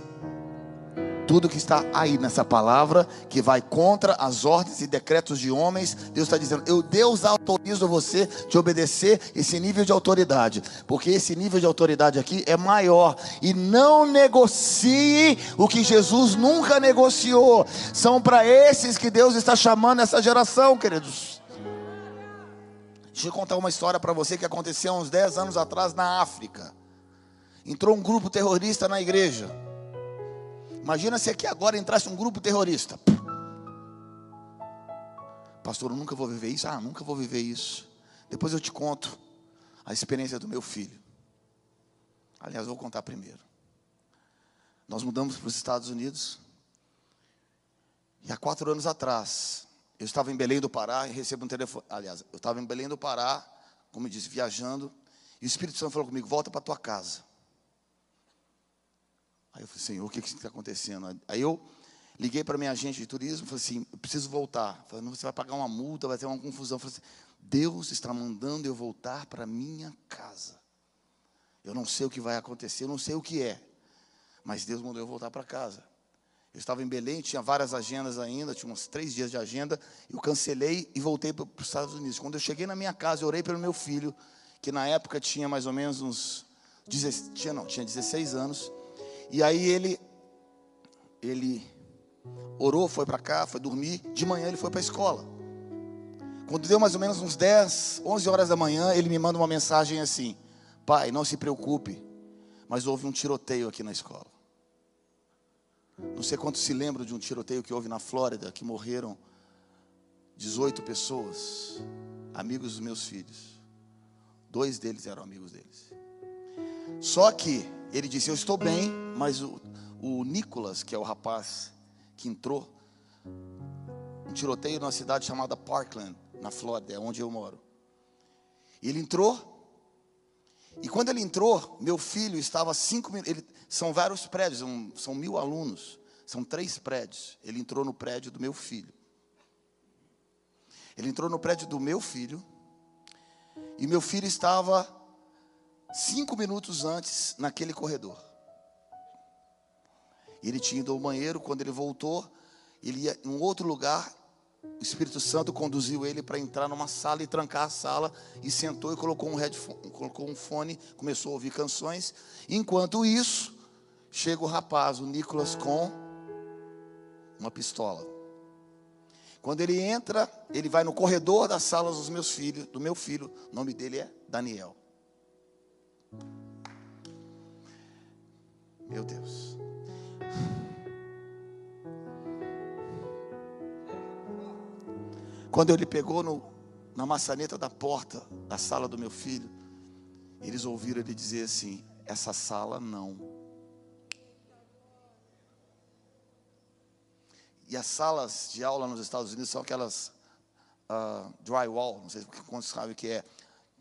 Tudo que está aí nessa palavra, que vai contra as ordens e decretos de homens, Deus está dizendo: Eu, Deus, autorizo você de obedecer esse nível de autoridade, porque esse nível de autoridade aqui é maior. E não negocie o que Jesus nunca negociou. São para esses que Deus está chamando essa geração, queridos. Deixa eu contar uma história para você que aconteceu uns 10 anos atrás na África. Entrou um grupo terrorista na igreja. Imagina se aqui agora entrasse um grupo terrorista. Pastor, eu nunca vou viver isso. Ah, nunca vou viver isso. Depois eu te conto a experiência do meu filho. Aliás, vou contar primeiro. Nós mudamos para os Estados Unidos. E há quatro anos atrás, eu estava em Belém do Pará e recebo um telefone. Aliás, eu estava em Belém do Pará, como eu disse, viajando. E o Espírito Santo falou comigo: volta para tua casa. Aí eu falei, Senhor, o que está acontecendo? Aí eu liguei para minha agente de turismo, falei assim, eu preciso voltar. Falei, você vai pagar uma multa, vai ter uma confusão. Eu falei assim, Deus está mandando eu voltar para minha casa. Eu não sei o que vai acontecer, eu não sei o que é. Mas Deus mandou eu voltar para casa. Eu estava em Belém, tinha várias agendas ainda, tinha uns três dias de agenda. Eu cancelei e voltei para os Estados Unidos. Quando eu cheguei na minha casa, eu orei pelo meu filho, que na época tinha mais ou menos uns. Tinha, não, tinha 16 anos. E aí ele ele orou, foi para cá, foi dormir. De manhã ele foi para a escola. Quando deu mais ou menos uns 10, 11 horas da manhã, ele me manda uma mensagem assim: Pai, não se preocupe, mas houve um tiroteio aqui na escola. Não sei quantos se lembram de um tiroteio que houve na Flórida, que morreram 18 pessoas, amigos dos meus filhos. Dois deles eram amigos deles. Só que ele disse: Eu estou bem, mas o, o Nicolas, que é o rapaz que entrou, um tiroteio numa cidade chamada Parkland, na Flórida, é onde eu moro. Ele entrou. E quando ele entrou, meu filho estava cinco minutos. São vários prédios, um, são mil alunos. São três prédios. Ele entrou no prédio do meu filho. Ele entrou no prédio do meu filho. E meu filho estava cinco minutos antes naquele corredor. Ele tinha ido ao banheiro. Quando ele voltou, ele ia em um outro lugar o Espírito Santo conduziu ele para entrar numa sala e trancar a sala e sentou e colocou um headphone, colocou um fone, começou a ouvir canções. Enquanto isso, chega o rapaz, o Nicolas com uma pistola. Quando ele entra, ele vai no corredor das salas dos meus filhos, do meu filho, o nome dele é Daniel. Meu Deus. Quando ele pegou no, na maçaneta da porta da sala do meu filho, eles ouviram ele dizer assim: Essa sala não. E as salas de aula nos Estados Unidos são aquelas uh, drywall, não sei se sabe o que é,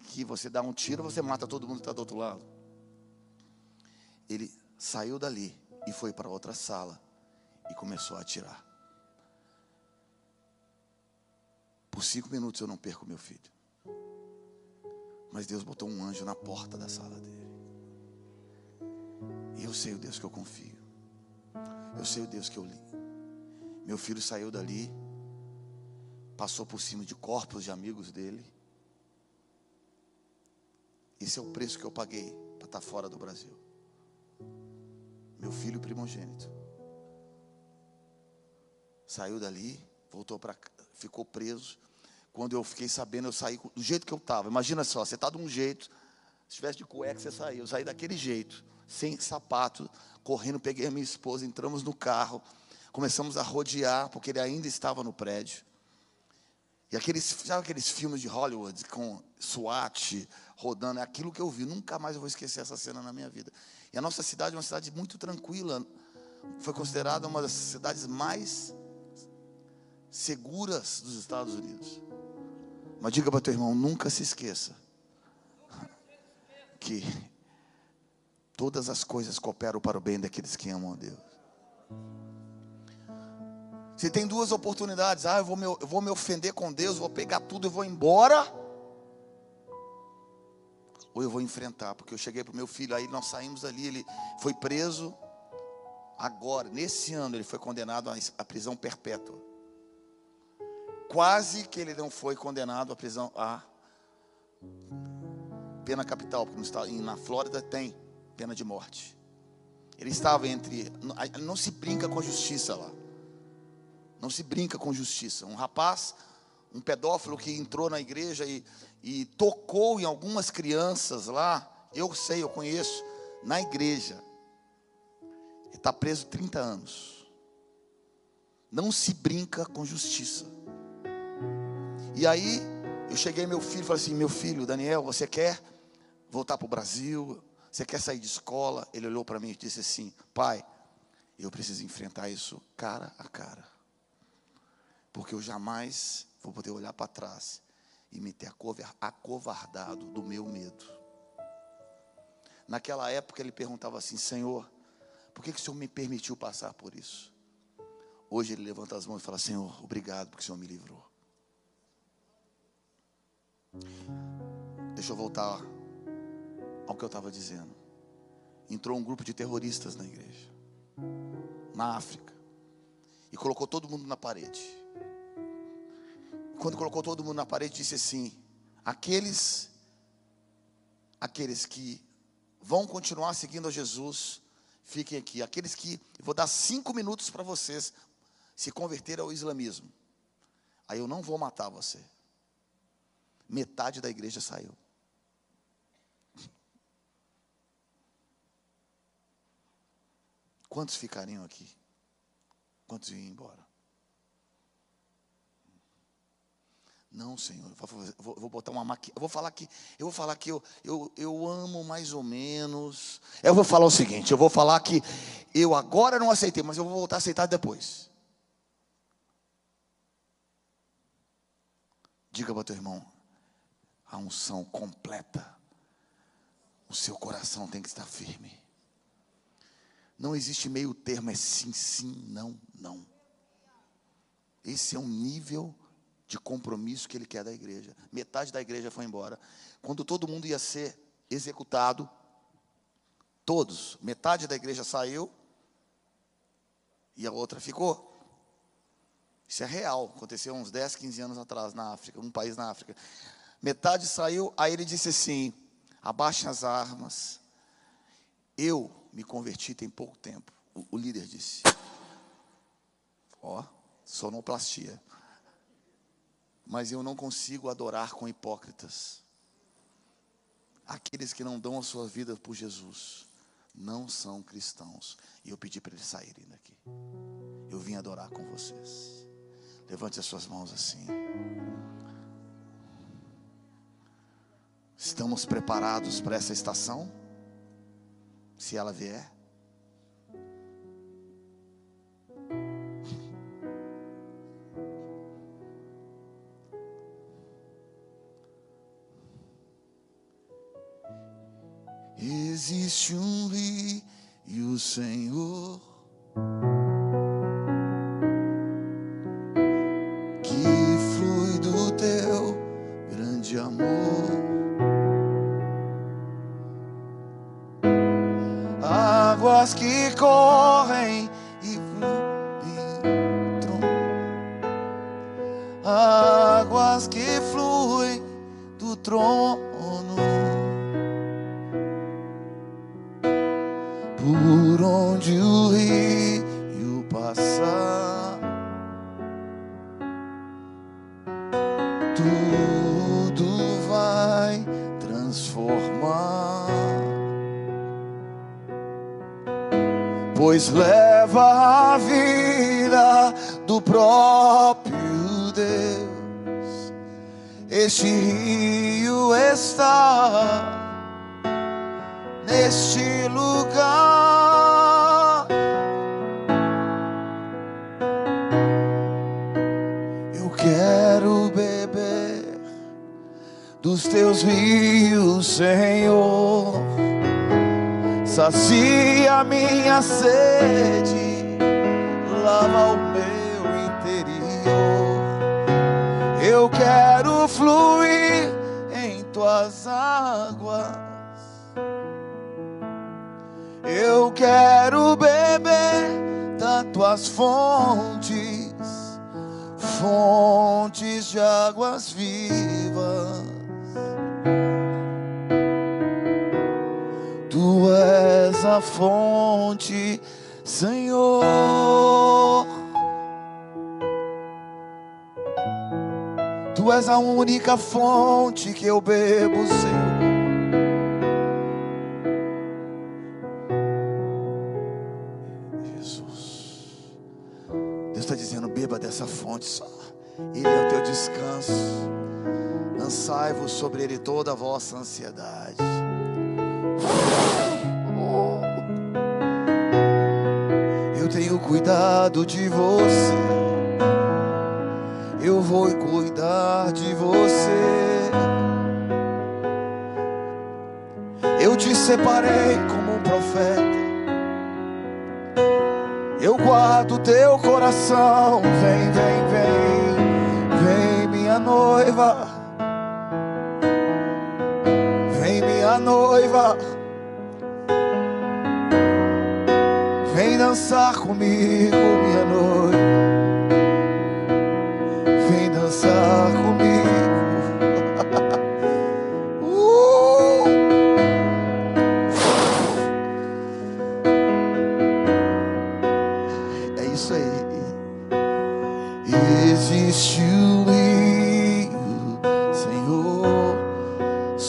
que você dá um tiro, você mata todo mundo que está do outro lado. Ele saiu dali e foi para outra sala e começou a atirar. Por cinco minutos eu não perco meu filho. Mas Deus botou um anjo na porta da sala dele. E eu sei o Deus que eu confio. Eu sei o Deus que eu li. Meu filho saiu dali, passou por cima de corpos de amigos dele. Esse é o preço que eu paguei para estar fora do Brasil. Meu filho primogênito. Saiu dali, voltou para ficou preso. Quando eu fiquei sabendo, eu saí do jeito que eu estava. Imagina só, você está de um jeito, se tivesse de cueca, você saiu. Eu saí daquele jeito, sem sapato, correndo, peguei a minha esposa, entramos no carro, começamos a rodear, porque ele ainda estava no prédio. E aqueles, sabe aqueles filmes de Hollywood com SWAT rodando? É aquilo que eu vi. Nunca mais eu vou esquecer essa cena na minha vida. E a nossa cidade é uma cidade muito tranquila. Foi considerada uma das cidades mais seguras dos Estados Unidos. Mas diga para teu irmão, nunca se esqueça que todas as coisas cooperam para o bem daqueles que amam a Deus. Se tem duas oportunidades, ah, eu vou, me, eu vou me ofender com Deus, vou pegar tudo e vou embora. Ou eu vou enfrentar, porque eu cheguei para o meu filho, aí nós saímos dali, ele foi preso. Agora, nesse ano, ele foi condenado à prisão perpétua. Quase que ele não foi condenado à prisão, a pena capital, porque na Flórida tem pena de morte. Ele estava entre. Não se brinca com a justiça lá. Não se brinca com justiça. Um rapaz, um pedófilo que entrou na igreja e, e tocou em algumas crianças lá. Eu sei, eu conheço, na igreja. Ele está preso 30 anos. Não se brinca com justiça. E aí, eu cheguei meu filho e falei assim: Meu filho, Daniel, você quer voltar para o Brasil? Você quer sair de escola? Ele olhou para mim e disse assim: Pai, eu preciso enfrentar isso cara a cara. Porque eu jamais vou poder olhar para trás e me ter acovardado do meu medo. Naquela época ele perguntava assim: Senhor, por que, que o Senhor me permitiu passar por isso? Hoje ele levanta as mãos e fala: Senhor, obrigado porque o Senhor me livrou. Deixa eu voltar ao que eu estava dizendo. Entrou um grupo de terroristas na igreja, na África, e colocou todo mundo na parede. Quando colocou todo mundo na parede, disse assim: aqueles, aqueles que vão continuar seguindo a Jesus, fiquem aqui. Aqueles que, vou dar cinco minutos para vocês se converter ao islamismo. Aí eu não vou matar você metade da igreja saiu. Quantos ficariam aqui? Quantos iam embora? Não, Senhor, vou, vou botar uma maqui... Eu vou falar que eu vou falar que eu, eu, eu amo mais ou menos. Eu vou falar o seguinte, eu vou falar que eu agora não aceitei, mas eu vou voltar a aceitar depois. Diga para teu irmão, a unção completa, o seu coração tem que estar firme. Não existe meio termo, é sim, sim, não, não. Esse é um nível de compromisso que ele quer da igreja. Metade da igreja foi embora. Quando todo mundo ia ser executado, todos, metade da igreja saiu e a outra ficou. Isso é real, aconteceu uns 10, 15 anos atrás na África, um país na África. Metade saiu, aí ele disse assim: abaixem as armas. Eu me converti tem pouco tempo. O, o líder disse: Ó, sonoplastia. Mas eu não consigo adorar com hipócritas. Aqueles que não dão a sua vida por Jesus não são cristãos. E eu pedi para eles saírem daqui. Eu vim adorar com vocês. Levante as suas mãos assim. Estamos preparados para essa estação? Se ela vier? Existe um rio, Senhor, Eu quero beber das tuas fontes, fontes de águas vivas. Tu és a fonte, Senhor. Tu és a única fonte que eu bebo, Senhor. Fonte só. Ele é o teu descanso. Lançai-vos sobre ele toda a vossa ansiedade. Eu tenho cuidado de você. Eu vou cuidar de você. Eu te separei como um profeta. Eu guardo teu coração. Vem, vem, vem, vem, minha noiva. Vem, minha noiva. Vem dançar comigo, minha noiva. Vem dançar comigo.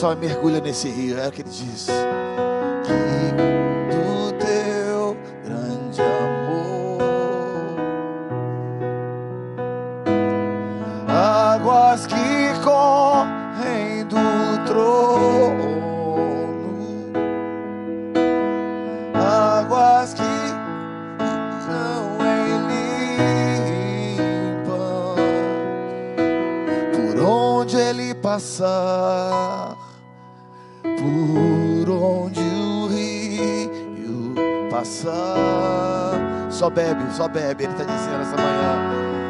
Só mergulha nesse rio, é o que ele diz. Só bebe, ele está dizendo essa manhã.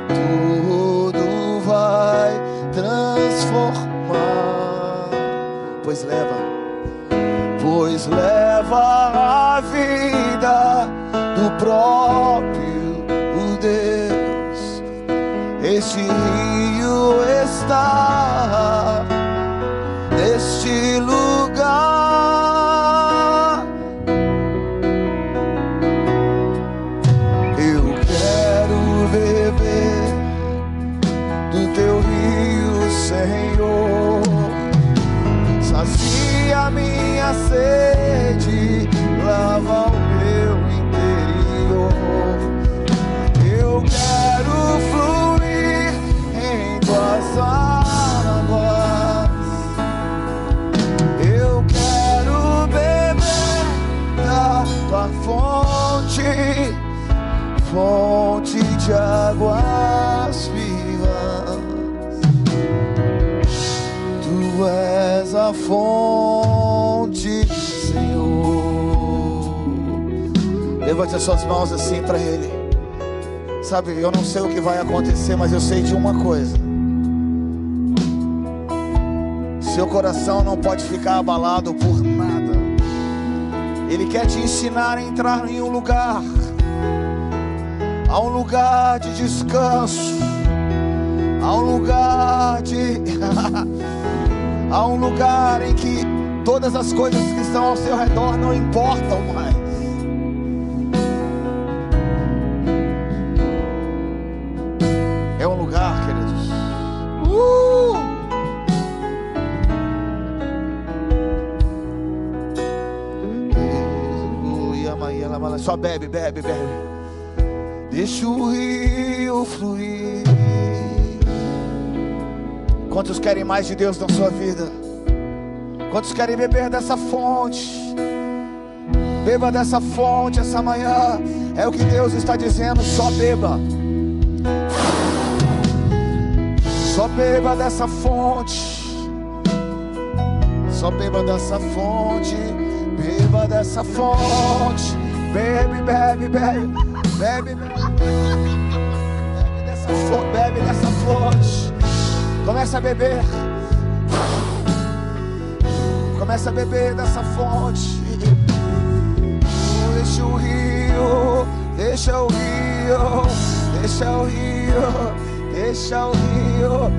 Tudo vai transformar, pois leva, pois leva a vida do próprio Deus. Este rio Levante as suas mãos assim para Ele. Sabe, eu não sei o que vai acontecer, mas eu sei de uma coisa. Seu coração não pode ficar abalado por nada. Ele quer te ensinar a entrar em um lugar, a um lugar de descanso, a um lugar de. a um lugar em que todas as coisas que estão ao seu redor não importam mais. Bebe, bebe, bebe. Deixa o rio fluir. Quantos querem mais de Deus na sua vida? Quantos querem beber dessa fonte? Beba dessa fonte essa manhã. É o que Deus está dizendo. Só beba. Só beba dessa fonte. Só beba dessa fonte. Beba dessa fonte. Bebe, bebe, bebe. Bebe, bebe. Bebe dessa fonte. Bebe dessa fonte. Começa a beber. Começa a beber dessa fonte. Deixa o rio, deixa o rio, deixa o rio, deixa o rio.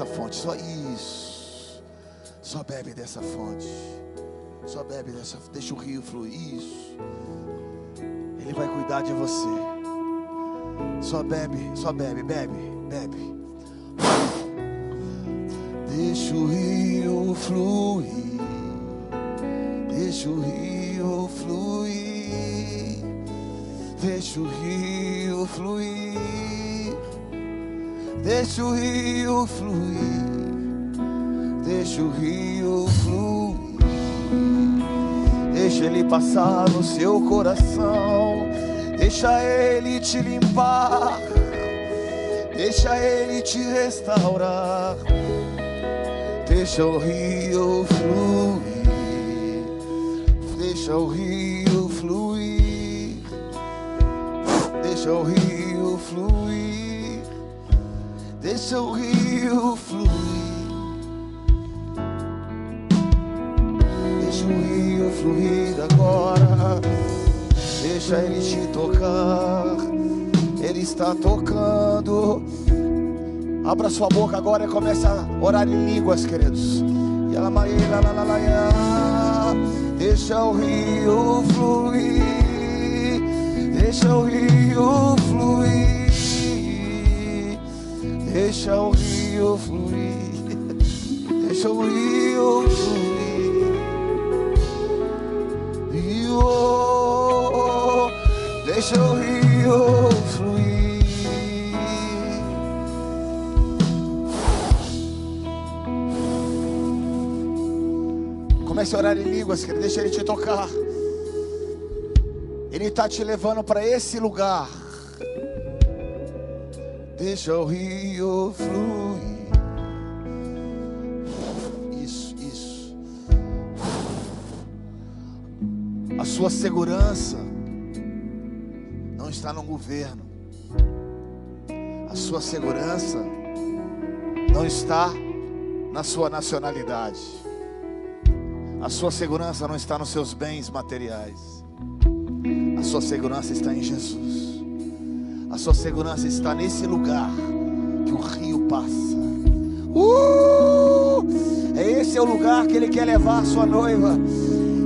Dessa fonte, só isso. Só bebe dessa fonte. Só bebe dessa, deixa o rio fluir. Isso. Ele vai cuidar de você. Só bebe, só bebe, bebe, bebe. Deixa o rio fluir. Deixa o rio fluir. Deixa o rio fluir. Deixa o rio fluir. Deixa o rio fluir. Deixa ele passar no seu coração. Deixa ele te limpar. Deixa ele te restaurar. Deixa o rio fluir. Deixa o rio fluir. Deixa o rio fluir. Deixa o rio fluir. Deixa o rio fluir agora. Deixa ele te tocar. Ele está tocando. Abra sua boca agora e comece a orar em línguas, queridos. Deixa o rio fluir. Deixa o rio fluir. Deixa o rio fluir. Deixa o rio fluir. Rio. Deixa o rio fluir. Comece a orar em línguas, querido. Deixa Ele te tocar. Ele está te levando para esse lugar. Deixa o rio fluir. Isso, isso. A sua segurança não está no governo. A sua segurança não está na sua nacionalidade. A sua segurança não está nos seus bens materiais. A sua segurança está em Jesus. Sua segurança está nesse lugar que o rio passa. Uh! Esse é o lugar que Ele quer levar a sua noiva.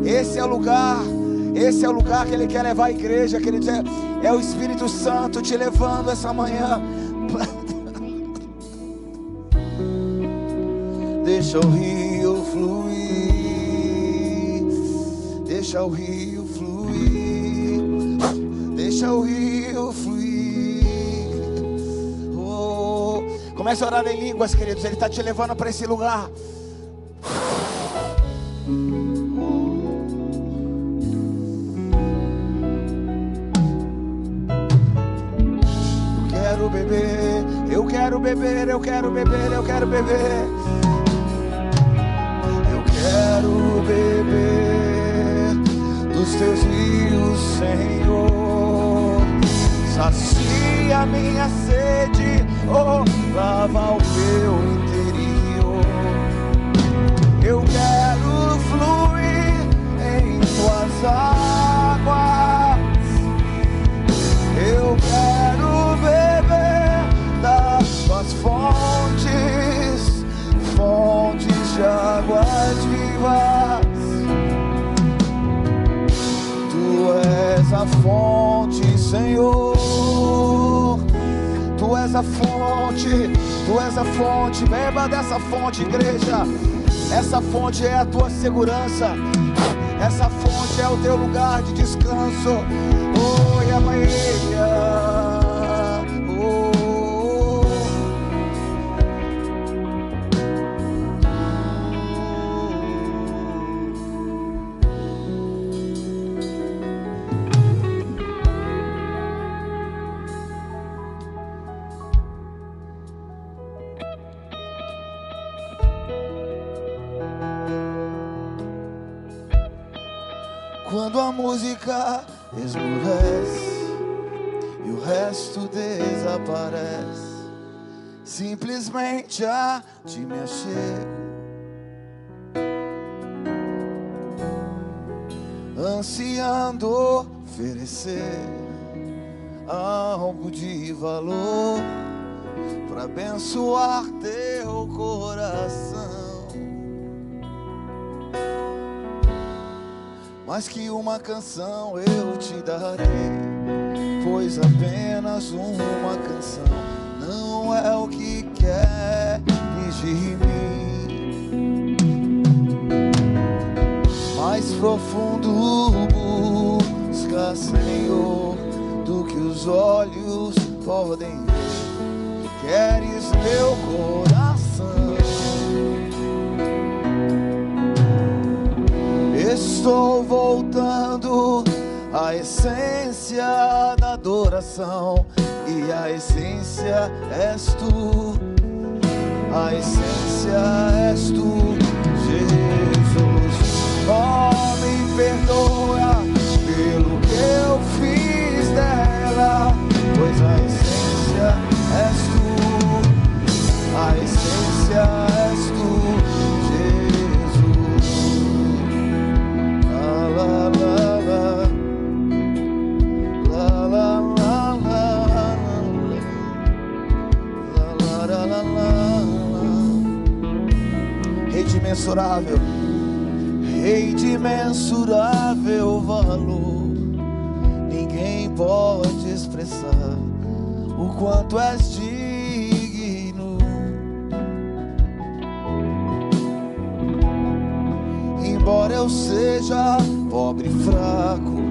Esse é o lugar. Esse é o lugar que Ele quer levar a igreja. Que ele quer, é o Espírito Santo te levando essa manhã. Deixa o rio fluir. Deixa o rio fluir. Deixa o rio fluir. Comece a orar em línguas, queridos. Ele está te levando para esse lugar. Eu quero beber, eu quero beber, eu quero beber, eu quero beber. Eu quero beber dos teus rios, Senhor. Sacia minha sede, oh, lava o meu interior. Eu quero fluir em tuas águas. Eu quero beber das tuas fontes, fontes de águas vivas. Tu és a fonte, Senhor. A fonte, tu és a fonte. Beba dessa fonte, igreja. Essa fonte é a tua segurança. Essa fonte é o teu lugar de descanso. Oh, e amanhã. Esmurece e o resto desaparece, simplesmente a ti me achego. Ansiando oferecer algo de valor para abençoar teu coração. Mas que uma canção eu te darei, pois apenas uma canção não é o que quer de mim. Mais profundo busca, Senhor, do que os olhos podem ver. Queres meu coração. Estou voltando à essência da adoração, e a essência és tu, a essência és tu, Jesus. Oh, me perdoa pelo que eu fiz dela, pois a essência és tu, a essência imensurável, Rei de imensurável valor, ninguém pode expressar o quanto és digno. Embora eu seja pobre e fraco,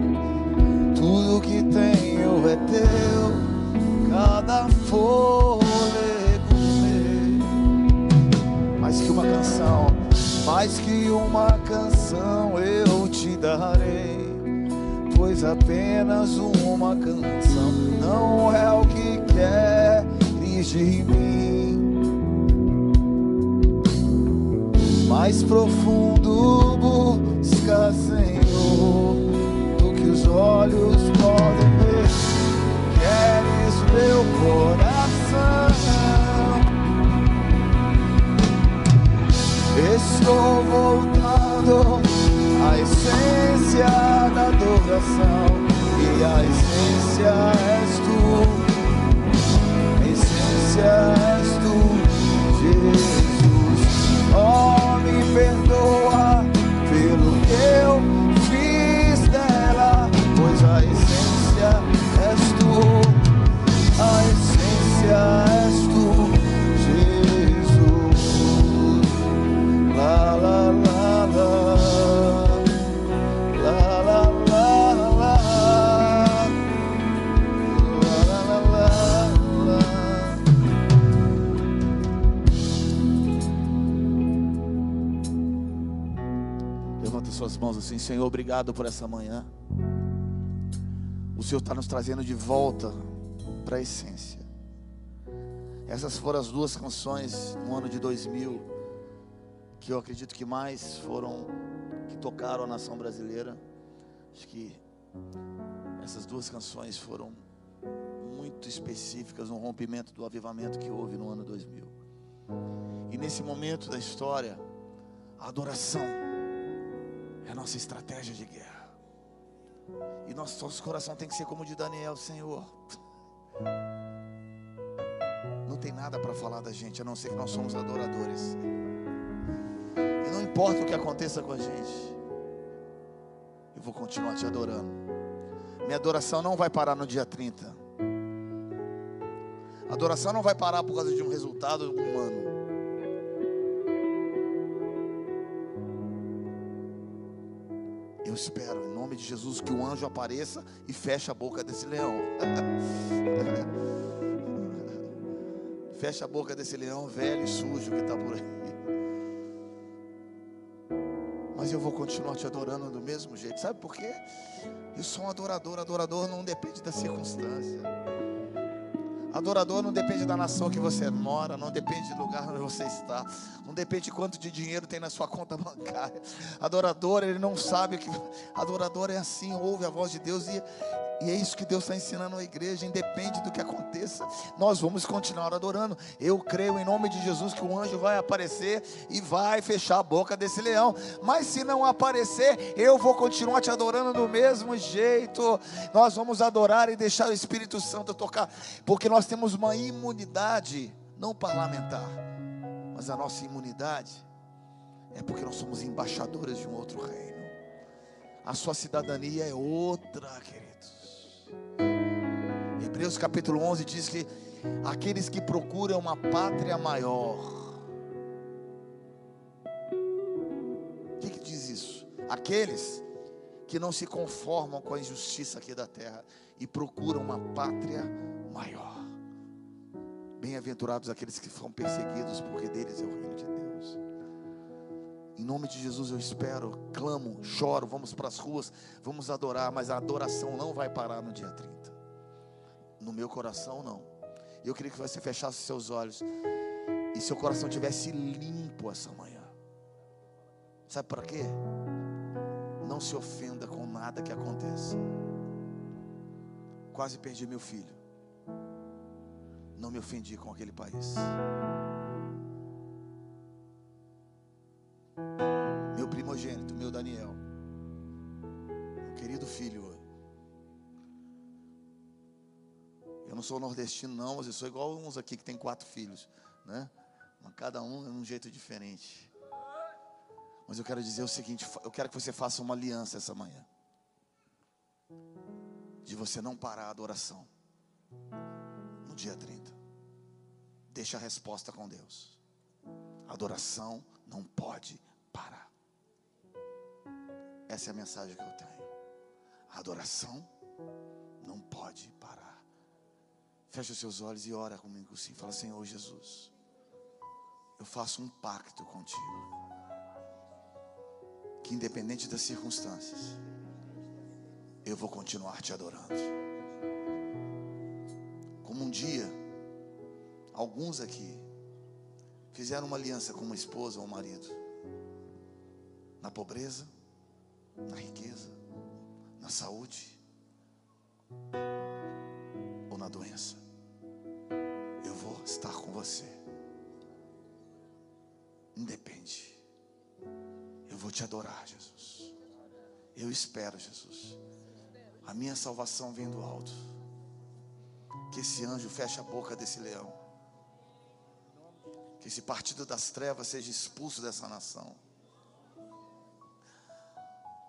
tudo que tenho é teu, cada fôlego mais que uma canção eu te darei, pois apenas uma canção não é o que queres de mim. Mais profundo busca, Senhor, do que os olhos podem ver. Queres meu coração. Estou voltando à essência da adoração, e a essência és tu, a essência és tu, Jesus. Oh, me perdoa pelo que assim, Senhor, obrigado por essa manhã. O Senhor está nos trazendo de volta para a essência. Essas foram as duas canções no ano de 2000 que eu acredito que mais foram que tocaram a nação brasileira. Acho que essas duas canções foram muito específicas no rompimento do avivamento que houve no ano 2000. E nesse momento da história, a adoração é a nossa estratégia de guerra. E nosso, nosso coração tem que ser como o de Daniel, Senhor. Não tem nada para falar da gente, a não ser que nós somos adoradores. E não importa o que aconteça com a gente, eu vou continuar te adorando. Minha adoração não vai parar no dia 30. A adoração não vai parar por causa de um resultado humano. Eu espero, em nome de Jesus, que o anjo apareça e feche a boca desse leão. Fecha a boca desse leão velho e sujo que está por aí. Mas eu vou continuar te adorando do mesmo jeito. Sabe por quê? Eu sou um adorador. Adorador não depende da circunstância. Adorador não depende da nação que você mora, não depende do lugar onde você está, não depende de quanto de dinheiro tem na sua conta bancária. Adorador, ele não sabe que. Adorador é assim, ouve a voz de Deus e E é isso que Deus está ensinando à igreja, independe do que aconteça, nós vamos continuar adorando. Eu creio em nome de Jesus que o anjo vai aparecer e vai fechar a boca desse leão. Mas se não aparecer, eu vou continuar te adorando do mesmo jeito. Nós vamos adorar e deixar o Espírito Santo tocar, porque nós temos uma imunidade, não parlamentar, mas a nossa imunidade é porque nós somos embaixadores de um outro reino. A sua cidadania é outra, querido. Hebreus capítulo 11 diz que aqueles que procuram uma pátria maior. O que, que diz isso? Aqueles que não se conformam com a injustiça aqui da terra e procuram uma pátria maior. Bem-aventurados aqueles que são perseguidos, porque deles é o reino de Deus. Em nome de Jesus eu espero, clamo, choro, vamos para as ruas, vamos adorar, mas a adoração não vai parar no dia 30. No meu coração, não. Eu queria que você fechasse seus olhos e seu coração tivesse limpo essa manhã. Sabe para quê? Não se ofenda com nada que aconteça. Quase perdi meu filho. Não me ofendi com aquele país. Sou nordestino, não, mas eu sou igual uns aqui que tem quatro filhos, né? Mas cada um é um jeito diferente. Mas eu quero dizer o seguinte: eu quero que você faça uma aliança essa manhã. De você não parar a adoração no dia 30. Deixa a resposta com Deus. Adoração não pode parar. Essa é a mensagem que eu tenho. Adoração não pode parar. Feche os seus olhos e ora comigo assim. Fala, Senhor Jesus, eu faço um pacto contigo. Que independente das circunstâncias, eu vou continuar te adorando. Como um dia, alguns aqui fizeram uma aliança com uma esposa ou um marido, na pobreza, na riqueza, na saúde na doença estar com você. Independe. Eu vou te adorar, Jesus. Eu espero, Jesus. A minha salvação vem do alto. Que esse anjo feche a boca desse leão. Que esse partido das trevas seja expulso dessa nação.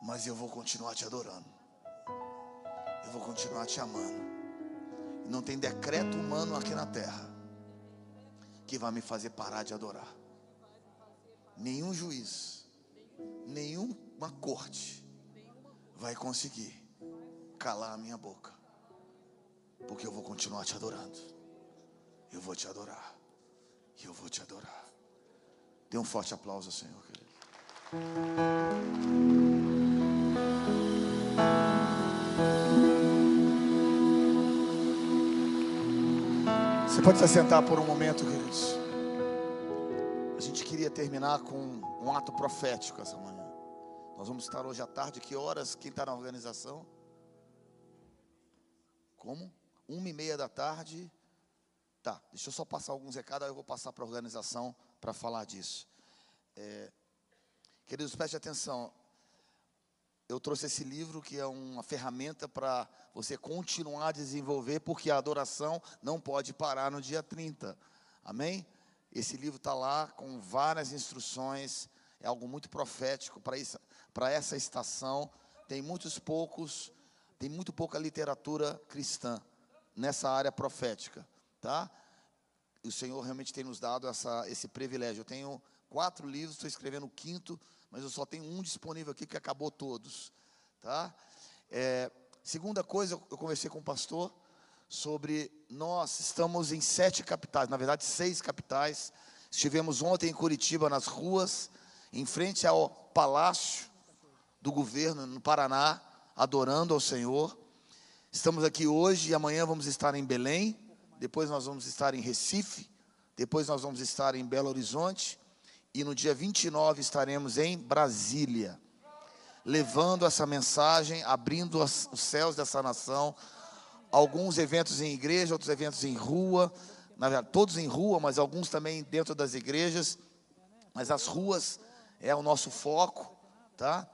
Mas eu vou continuar te adorando. Eu vou continuar te amando. Não tem decreto humano aqui na terra que vai me fazer parar de adorar. Nenhum juiz, nenhuma corte vai conseguir calar a minha boca, porque eu vou continuar te adorando. Eu vou te adorar, eu vou te adorar. Dê um forte aplauso ao Senhor, querido. Você pode se sentar por um momento, queridos. A gente queria terminar com um ato profético essa manhã. Nós vamos estar hoje à tarde. Que horas? Quem está na organização? Como? Uma e meia da tarde. Tá, deixa eu só passar alguns recados, aí eu vou passar para a organização para falar disso. É, queridos, preste atenção eu trouxe esse livro que é uma ferramenta para você continuar a desenvolver, porque a adoração não pode parar no dia 30. Amém? Esse livro está lá com várias instruções, é algo muito profético para essa estação. Tem muitos poucos, tem muito pouca literatura cristã nessa área profética, tá? o Senhor realmente tem nos dado essa, esse privilégio. Eu tenho quatro livros, estou escrevendo o quinto mas eu só tenho um disponível aqui que acabou todos, tá? É, segunda coisa, eu conversei com o pastor sobre nós estamos em sete capitais, na verdade seis capitais. Estivemos ontem em Curitiba nas ruas, em frente ao palácio do governo no Paraná, adorando ao Senhor. Estamos aqui hoje e amanhã vamos estar em Belém, depois nós vamos estar em Recife, depois nós vamos estar em Belo Horizonte e no dia 29 estaremos em Brasília. levando essa mensagem, abrindo os céus dessa nação. Alguns eventos em igreja, outros eventos em rua, na verdade, todos em rua, mas alguns também dentro das igrejas. Mas as ruas é o nosso foco, tá?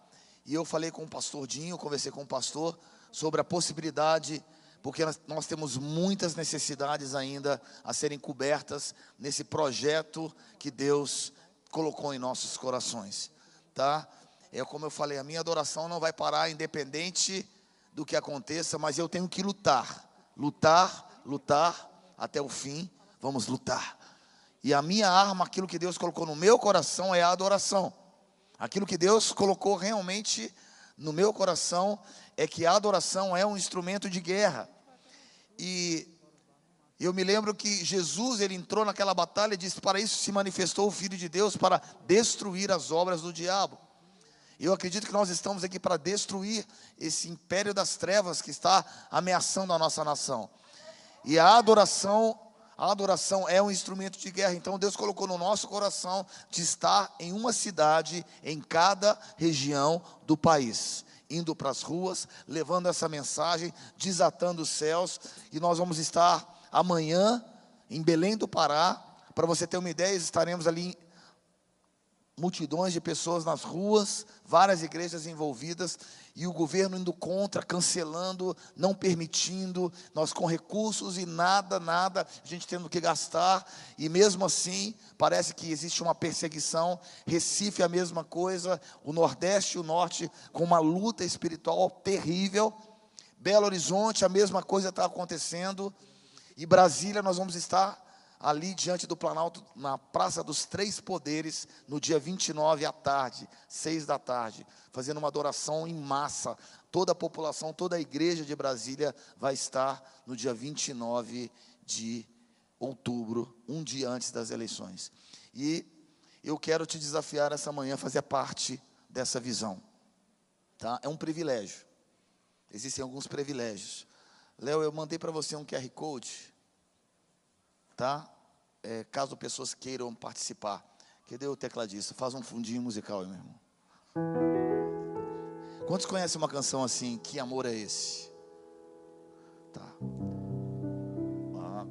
E eu falei com o pastor Dinho, conversei com o pastor sobre a possibilidade, porque nós, nós temos muitas necessidades ainda a serem cobertas nesse projeto que Deus colocou em nossos corações, tá? É como eu falei, a minha adoração não vai parar independente do que aconteça, mas eu tenho que lutar, lutar, lutar até o fim. Vamos lutar. E a minha arma, aquilo que Deus colocou no meu coração é a adoração. Aquilo que Deus colocou realmente no meu coração é que a adoração é um instrumento de guerra. E eu me lembro que Jesus, ele entrou naquela batalha e disse: Para isso se manifestou o Filho de Deus, para destruir as obras do diabo. Eu acredito que nós estamos aqui para destruir esse império das trevas que está ameaçando a nossa nação. E a adoração, a adoração é um instrumento de guerra. Então Deus colocou no nosso coração de estar em uma cidade em cada região do país indo para as ruas, levando essa mensagem, desatando os céus, e nós vamos estar amanhã em Belém do Pará. Para você ter uma ideia, estaremos ali multidões de pessoas nas ruas, várias igrejas envolvidas, e o governo indo contra, cancelando, não permitindo, nós com recursos e nada, nada, a gente tendo que gastar, e mesmo assim, parece que existe uma perseguição. Recife, a mesma coisa, o Nordeste e o Norte, com uma luta espiritual terrível. Belo Horizonte, a mesma coisa está acontecendo, e Brasília, nós vamos estar ali diante do Planalto, na Praça dos Três Poderes, no dia 29 à tarde, seis da tarde, fazendo uma adoração em massa. Toda a população, toda a igreja de Brasília vai estar no dia 29 de outubro, um dia antes das eleições. E eu quero te desafiar essa manhã a fazer parte dessa visão. Tá? É um privilégio. Existem alguns privilégios. Léo, eu mandei para você um QR Code tá? É, caso pessoas queiram participar. Cadê o tecladista? Faz um fundinho musical aí, meu irmão. Quantos conhecem uma canção assim? Que amor é esse? Tá. Ah,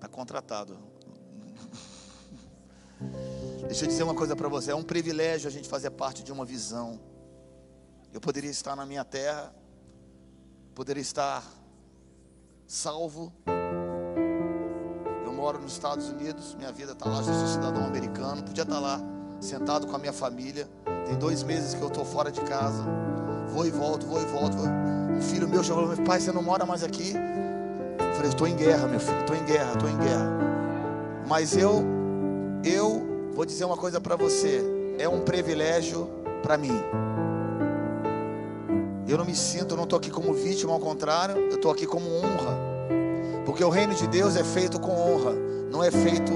tá contratado. Deixa eu dizer uma coisa para você. É um privilégio a gente fazer parte de uma visão. Eu poderia estar na minha terra, poderia estar salvo moro nos Estados Unidos, minha vida está lá, já sou cidadão americano, podia estar tá lá, sentado com a minha família. Tem dois meses que eu estou fora de casa, vou e volto, vou e volto. Um filho meu chegou e falou: Pai, você não mora mais aqui? Eu falei: Estou em guerra, meu filho, estou em guerra, estou em guerra. Mas eu, eu vou dizer uma coisa para você: é um privilégio para mim. Eu não me sinto, eu não estou aqui como vítima, ao contrário, eu estou aqui como honra. Porque o reino de Deus é feito com honra, não é feito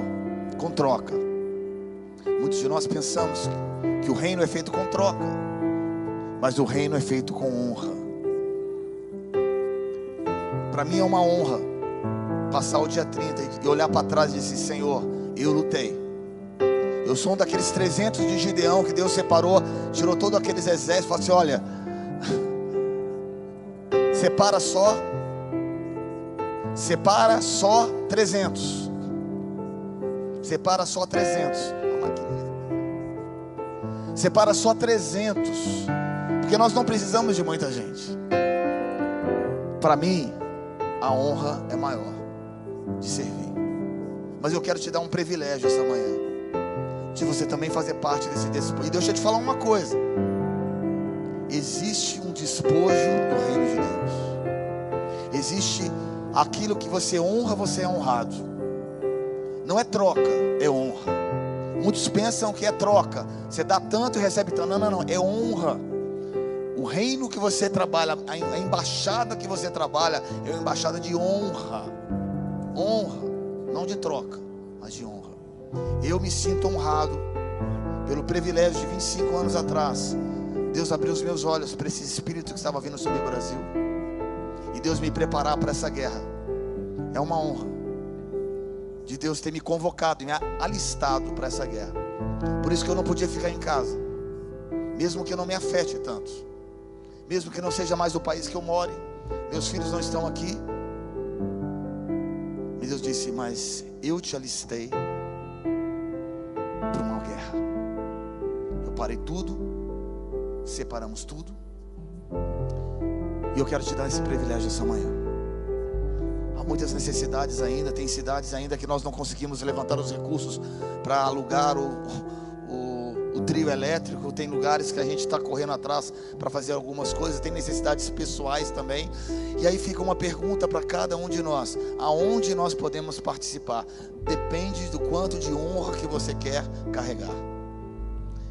com troca. Muitos de nós pensamos que o reino é feito com troca, mas o reino é feito com honra. Para mim é uma honra passar o dia 30 e olhar para trás e dizer: Senhor, eu lutei. Eu sou um daqueles 300 de Gideão que Deus separou, tirou todos aqueles exércitos, falou assim: olha, separa só Separa só 300. Separa só 300. Separa só 300. Porque nós não precisamos de muita gente. Para mim, a honra é maior de servir. Mas eu quero te dar um privilégio essa manhã. De você também fazer parte desse despojo. E deixa eu te falar uma coisa. Existe um despojo do reino de Deus. Existe aquilo que você honra, você é honrado. Não é troca, é honra. Muitos pensam que é troca. Você dá tanto e recebe tanto. Não, não, não. É honra. O reino que você trabalha, a embaixada que você trabalha, é uma embaixada de honra. Honra, não de troca, mas de honra. Eu me sinto honrado pelo privilégio de 25 anos atrás. Deus abriu os meus olhos para esse espírito que estava vindo sobre o Brasil e Deus me preparar para essa guerra. É uma honra de Deus ter me convocado e me alistado para essa guerra. Por isso que eu não podia ficar em casa. mesmo que não me afete tanto, mesmo que não seja mais o país que eu more, meus filhos não estão aqui. E Deus disse: Mas eu te alistei para uma guerra. Eu parei tudo, separamos tudo, e eu quero te dar esse privilégio essa manhã. Há muitas necessidades ainda, tem cidades ainda que nós não conseguimos levantar os recursos para alugar o, o, o, trio elétrico. Tem lugares que a gente está correndo atrás para fazer algumas coisas, tem necessidades pessoais também. E aí fica uma pergunta para cada um de nós: aonde nós podemos participar? Depende do quanto de honra que você quer carregar.